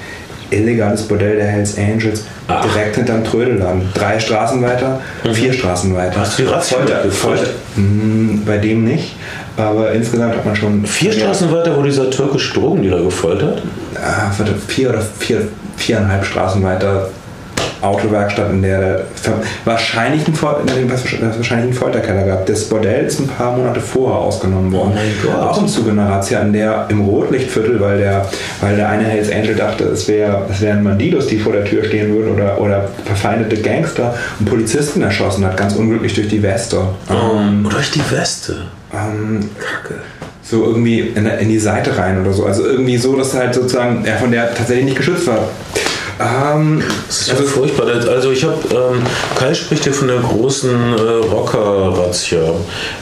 Speaker 2: illegales Bordell der Hells Angels, Ach. direkt hinterm Trödelladen. Drei Straßen weiter, mhm. vier Straßen weiter.
Speaker 1: Hast du die Folter,
Speaker 2: Folter, hm, Bei dem nicht, aber insgesamt hat man schon...
Speaker 1: Vier Straßen weiter wurde dieser türkische Drogendealer gefoltert?
Speaker 2: Ah, vier oder vier, viereinhalb Straßen weiter Autowerkstatt, in der wahrscheinlich einen, wahrscheinlich einen Folterkeller gab. Das Bordell ist ein paar Monate vorher ausgenommen worden.
Speaker 1: Oh
Speaker 2: Auch im Zuge einer Razzia, in der im Rotlichtviertel, weil der, weil der eine Hells Angel dachte, es, wär, es wären Bandidos, die vor der Tür stehen würden oder, oder verfeindete Gangster und Polizisten erschossen hat, ganz unglücklich durch die Weste.
Speaker 1: Oh, ähm, durch die Weste?
Speaker 2: Ähm, Kacke so irgendwie in, in, die Seite rein oder so. Also irgendwie so, dass halt sozusagen er von der tatsächlich nicht geschützt war.
Speaker 1: Ähm, das ist also furchtbar. Also ich habe, ähm, Kai spricht hier von der großen äh, Rocker-Razzia.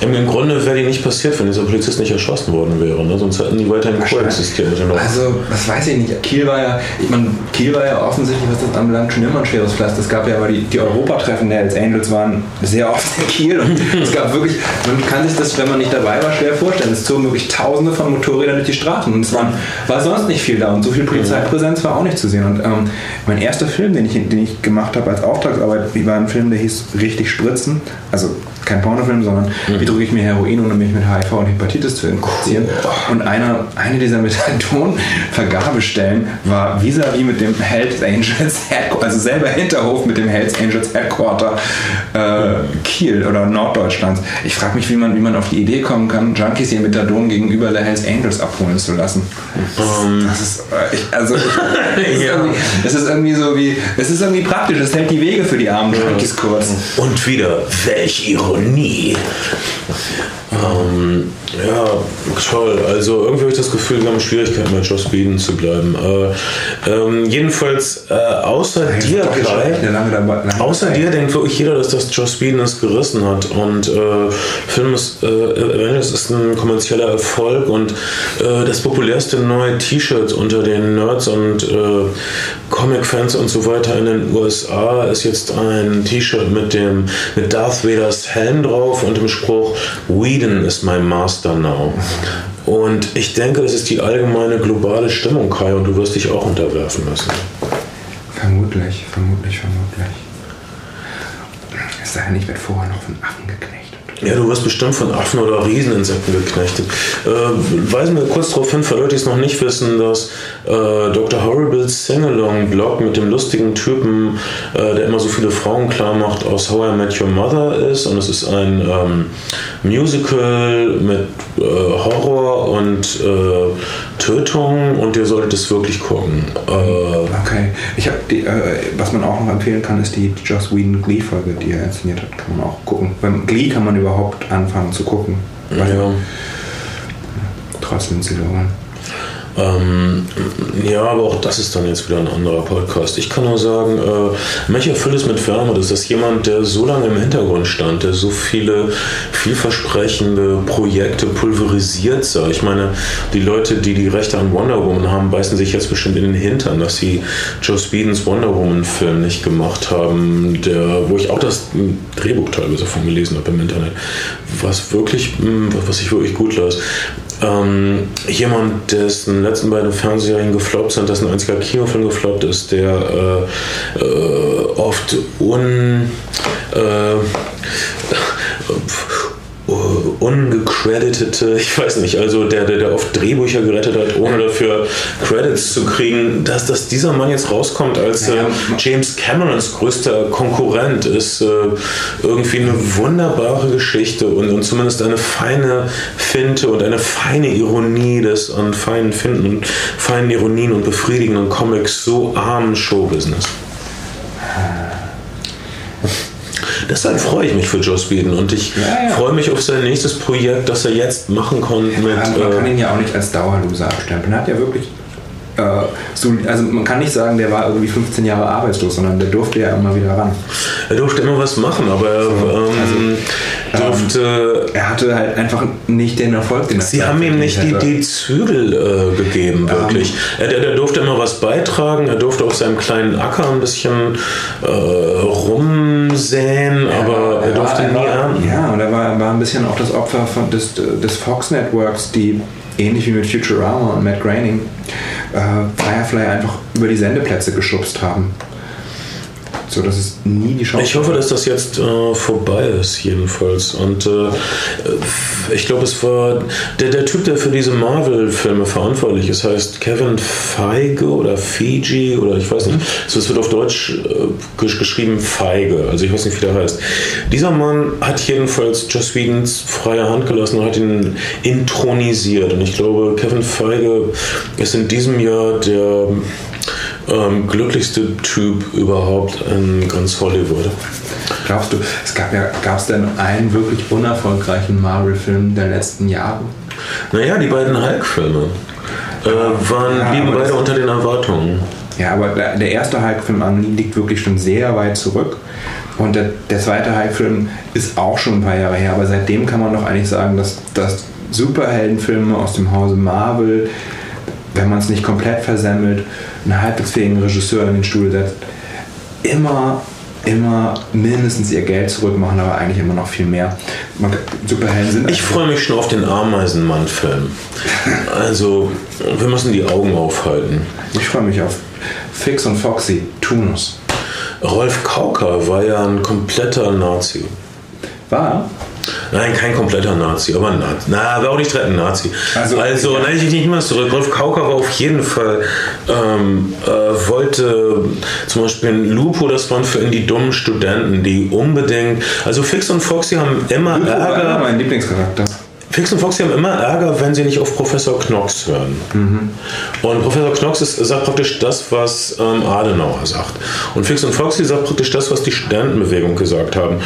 Speaker 1: Im Grunde wäre die nicht passiert, wenn dieser Polizist nicht erschossen worden wäre. Ne? Sonst hätten die weiterhin koexistiert.
Speaker 2: Also, das weiß ich nicht. Kiel war ja, ich meine, Kiel war ja offensichtlich, was das anbelangt, schon immer ein schweres Pflaster. Es gab ja aber die, die Europatreffen der Hells Angels waren sehr oft in Kiel und es gab wirklich, man kann sich das, wenn man nicht dabei war, schwer vorstellen. Es zogen wirklich tausende von Motorrädern durch die Straßen und es waren, war sonst nicht viel da und so viel Polizeipräsenz war auch nicht zu sehen. Und ähm, mein erster Film, den ich, den ich gemacht habe als Auftragsarbeit, war ein Film, der hieß Richtig Spritzen. Also kein Pornofilm, sondern wie drücke ich mir Heroin, ohne mich mit HIV und Hepatitis zu infizieren. Und eine, eine dieser Methadon-Vergabestellen war vis-à-vis mit dem Hells Angels Headquarter, also selber Hinterhof mit dem Hells Angels Headquarter äh, Kiel oder Norddeutschlands. Ich frage mich, wie man, wie man auf die Idee kommen kann, Junkies ihr Methadon gegenüber der Hells Angels abholen zu lassen.
Speaker 1: Ähm,
Speaker 2: Das ist, äh, ich, also, irgendwie, das ist irgendwie so wie, es ist irgendwie praktisch, es hält die Wege für die armen Junkies kurz.
Speaker 1: Und wieder, welch Ironie. Ähm, ja, toll. Also irgendwie habe ich das Gefühl, wir haben Schwierigkeiten bei Joss Whedon zu bleiben. Äh, ähm, jedenfalls, äh, außer dir,
Speaker 2: Doch, ich
Speaker 1: Kai,
Speaker 2: lange dabei- lange
Speaker 1: außer
Speaker 2: dabei.
Speaker 1: dir denkt wirklich jeder, dass das Joss Whedon es gerissen hat. Und äh, Film ist, äh, Avengers ist ein kommerzieller Erfolg und äh, das populärste neue T-Shirt unter den Nerds und äh, Comic-Fans und so weiter in den USA ist jetzt ein T-Shirt mit dem mit Darth Vaders Helm drauf und dem Spruch Whedon is my master now. Und ich denke, das ist die allgemeine globale Stimmung, Kai, und du wirst dich auch unterwerfen müssen.
Speaker 2: Vermutlich, vermutlich, vermutlich. Es sei denn, ich werde vorher noch von Affen geknechtet.
Speaker 1: Ja, du wirst bestimmt von Affen oder Rieseninsekten geknechtet. Äh, weisen wir kurz darauf hin, für Leute, die es noch nicht wissen, dass äh, Dr. Horribles Singalong-Blog mit dem lustigen Typen, äh, der immer so viele Frauen klar macht, aus How I Met Your Mother ist. Und es ist ein ähm, Musical mit äh, Horror und äh, Tötung und ihr solltet es wirklich gucken. Äh,
Speaker 2: Okay, ich habe die, äh, was man auch noch empfehlen kann, ist die Joss Whedon Glee-Folge, die er inszeniert hat, kann man auch gucken. Beim Glee kann man überhaupt anfangen zu gucken. Weil
Speaker 1: ja.
Speaker 2: Trotz Lindsay Lohan.
Speaker 1: Ähm, ja, aber auch das ist dann jetzt wieder ein anderer Podcast. Ich kann nur sagen, äh, mich erfüllt es mit Wärme, dass das jemand, der so lange im Hintergrund stand, der so viele vielversprechende Projekte pulverisiert sah. Ich meine, die Leute, die die Rechte an Wonder Woman haben, beißen sich jetzt bestimmt in den Hintern, dass sie Joe Whedons Wonder Woman Film nicht gemacht haben, der, wo ich auch das Drehbuch teilweise von gelesen habe im Internet, was wirklich, m, was ich wirklich gut las. Ähm, jemand, dessen letzten beiden Fernsehserien gefloppt sind, dessen einziger Kinofilm gefloppt ist, der äh, äh, oft un äh, ungecreditete, ich weiß nicht, also der, der, der oft Drehbücher gerettet hat, ohne dafür Credits zu kriegen, dass, dass dieser Mann jetzt rauskommt als äh,
Speaker 2: Ja.
Speaker 1: James Camerons größter Konkurrent, ist äh, irgendwie eine wunderbare Geschichte und, und zumindest eine feine Finte und eine feine Ironie des an feinen Finden und feinen Ironien und befriedigenden Comics so armen Showbusiness. Deshalb freue ich mich für Joss Whedon und ich
Speaker 2: Ja, ja.
Speaker 1: freue mich auf sein nächstes Projekt, das er jetzt machen konnte mit.
Speaker 2: Ja, man kann
Speaker 1: äh,
Speaker 2: ihn ja auch nicht als Dauerloser abstempeln. Er hat ja wirklich. Äh, so, also man kann nicht sagen, der war irgendwie 15 Jahre arbeitslos, sondern der durfte ja immer wieder ran.
Speaker 1: er durfte immer was machen, aber er ähm, durfte.
Speaker 2: Er hatte halt einfach nicht den Erfolg, den er
Speaker 1: Sie haben ihm nicht die, die Zügel äh, gegeben, wirklich. Er, der, der durfte immer was beitragen, er durfte auf seinem kleinen Acker ein bisschen äh, rumsäen, aber er durfte
Speaker 2: war-
Speaker 1: nie ernten.
Speaker 2: Ja, und er war, er war ein bisschen auch das Opfer von, des, des Fox Networks, die ähnlich wie mit Futurama und Matt Groening äh, Firefly einfach über die Sendeplätze geschubst haben. So dass es nie die Chance
Speaker 1: Ich hoffe, dass das jetzt äh, vorbei ist, jedenfalls. Und äh, ich glaube, es war der, der Typ, der für diese Marvel-Filme verantwortlich ist, heißt Kevin Feige oder Fiji oder ich weiß nicht. Also es wird auf Deutsch äh, gesch- geschrieben Feige, also ich weiß nicht, wie der heißt. Dieser Mann hat jedenfalls Joss Whedons freie Hand gelassen und hat ihn intronisiert. Und ich glaube, Kevin Feige ist in diesem Jahr der ähm, glücklichste Typ überhaupt in ganz Hollywood.
Speaker 2: Glaubst du, es gab ja, gab es denn einen wirklich unerfolgreichen Marvel-Film der letzten Jahre?
Speaker 1: Naja, die beiden Hulk-Filme äh, waren,
Speaker 2: Ja,
Speaker 1: blieben
Speaker 2: aber
Speaker 1: beide unter den Erwartungen.
Speaker 2: Ja, aber der, erste Hulk-Film liegt wirklich schon sehr weit zurück. Und der, der zweite Hulk-Film ist auch schon ein paar Jahre her. Aber seitdem kann man doch eigentlich sagen, dass, dass Superheldenfilme aus dem Hause Marvel, wenn man es nicht komplett versemmelt, einen halbwegs fähigen Regisseur in den Stuhl setzt, immer, immer mindestens ihr Geld zurückmachen, aber eigentlich immer noch viel mehr. Superhelden sind
Speaker 1: Ich freue mich schon auf den Ameisenmann-Film. Also, wir müssen die Augen aufhalten.
Speaker 2: ich freue mich auf Fix und Foxy, Tunus.
Speaker 1: Rolf Kauker war ja ein kompletter Nazi.
Speaker 2: War?
Speaker 1: Nein, kein kompletter Nazi, aber ein Nazi. Na, aber auch nicht direkt ein Nazi.
Speaker 2: Also,
Speaker 1: Also,
Speaker 2: ja.
Speaker 1: nein, ich nicht mehr zurück. Rolf Kauker war auf jeden Fall, ähm, äh, wollte zum Beispiel ein Lupo, das waren für ihn die dummen Studenten, die unbedingt, also Fix und Foxy haben immer
Speaker 2: Lupo war immer
Speaker 1: Ärger.
Speaker 2: mein Lieblingscharakter.
Speaker 1: Fix und Foxy haben immer Ärger, wenn sie nicht auf Professor Knox hören. Und Professor Knox ist, sagt praktisch das, was ähm, Adenauer sagt. Und Fix und Foxy sagt praktisch das, was die Studentenbewegung gesagt haben.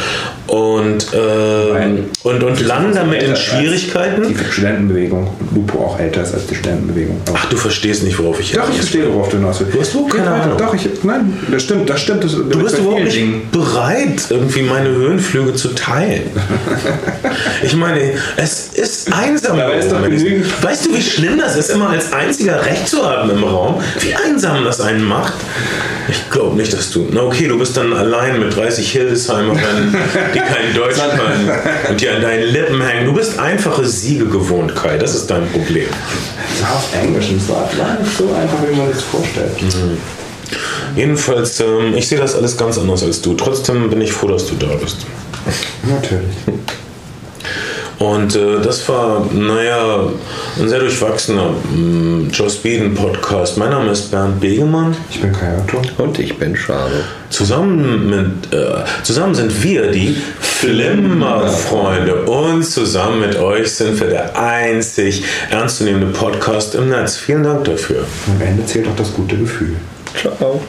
Speaker 1: Und, ähm, und, und landen damit in Schwierigkeiten.
Speaker 2: Die Studentenbewegung. Lupo auch älter ist als die Studentenbewegung. Aber
Speaker 1: Ach, du verstehst nicht, worauf ich
Speaker 2: Doch, ich verstehe, worauf du hinaus willst.
Speaker 1: Du hast überhaupt keine. Ahnung.
Speaker 2: Doch, ich, nein, das stimmt, das stimmt. Das,
Speaker 1: Du bist überhaupt nicht bereit, irgendwie meine Höhenflüge zu teilen. Ich meine, es ist einsam.
Speaker 2: Dabei ist doch genügend-
Speaker 1: Weißt du, wie schlimm das ist, immer als einziger recht zu haben im Raum? Wie einsam das einen macht? Ich glaube nicht, dass du. Na okay, du bist dann allein mit 30 Hildesheimerinnen, die kein Deutsch können und die an deinen Lippen hängen. Du bist einfache Siege gewohnt, Kai. Das ist dein Problem.
Speaker 2: War auf Englisch und war nicht so einfach, wie man sich vorstellt.
Speaker 1: Jedenfalls, ähm, ich sehe das alles ganz anders als du. Trotzdem bin ich froh, dass du da bist.
Speaker 2: Natürlich.
Speaker 1: Und äh, das war, naja, ein sehr durchwachsener mh, Joe Speeden Podcast. Mein Name ist Bernd Begemann.
Speaker 2: Ich bin Kai Otto.
Speaker 3: Und ich bin Schade.
Speaker 1: Zusammen, mit, äh, zusammen sind wir die Flimmerfreunde. Und zusammen mit euch sind wir der einzig ernstzunehmende Podcast im Netz. Vielen Dank dafür.
Speaker 2: Am Ende zählt auch das gute Gefühl.
Speaker 3: Ciao.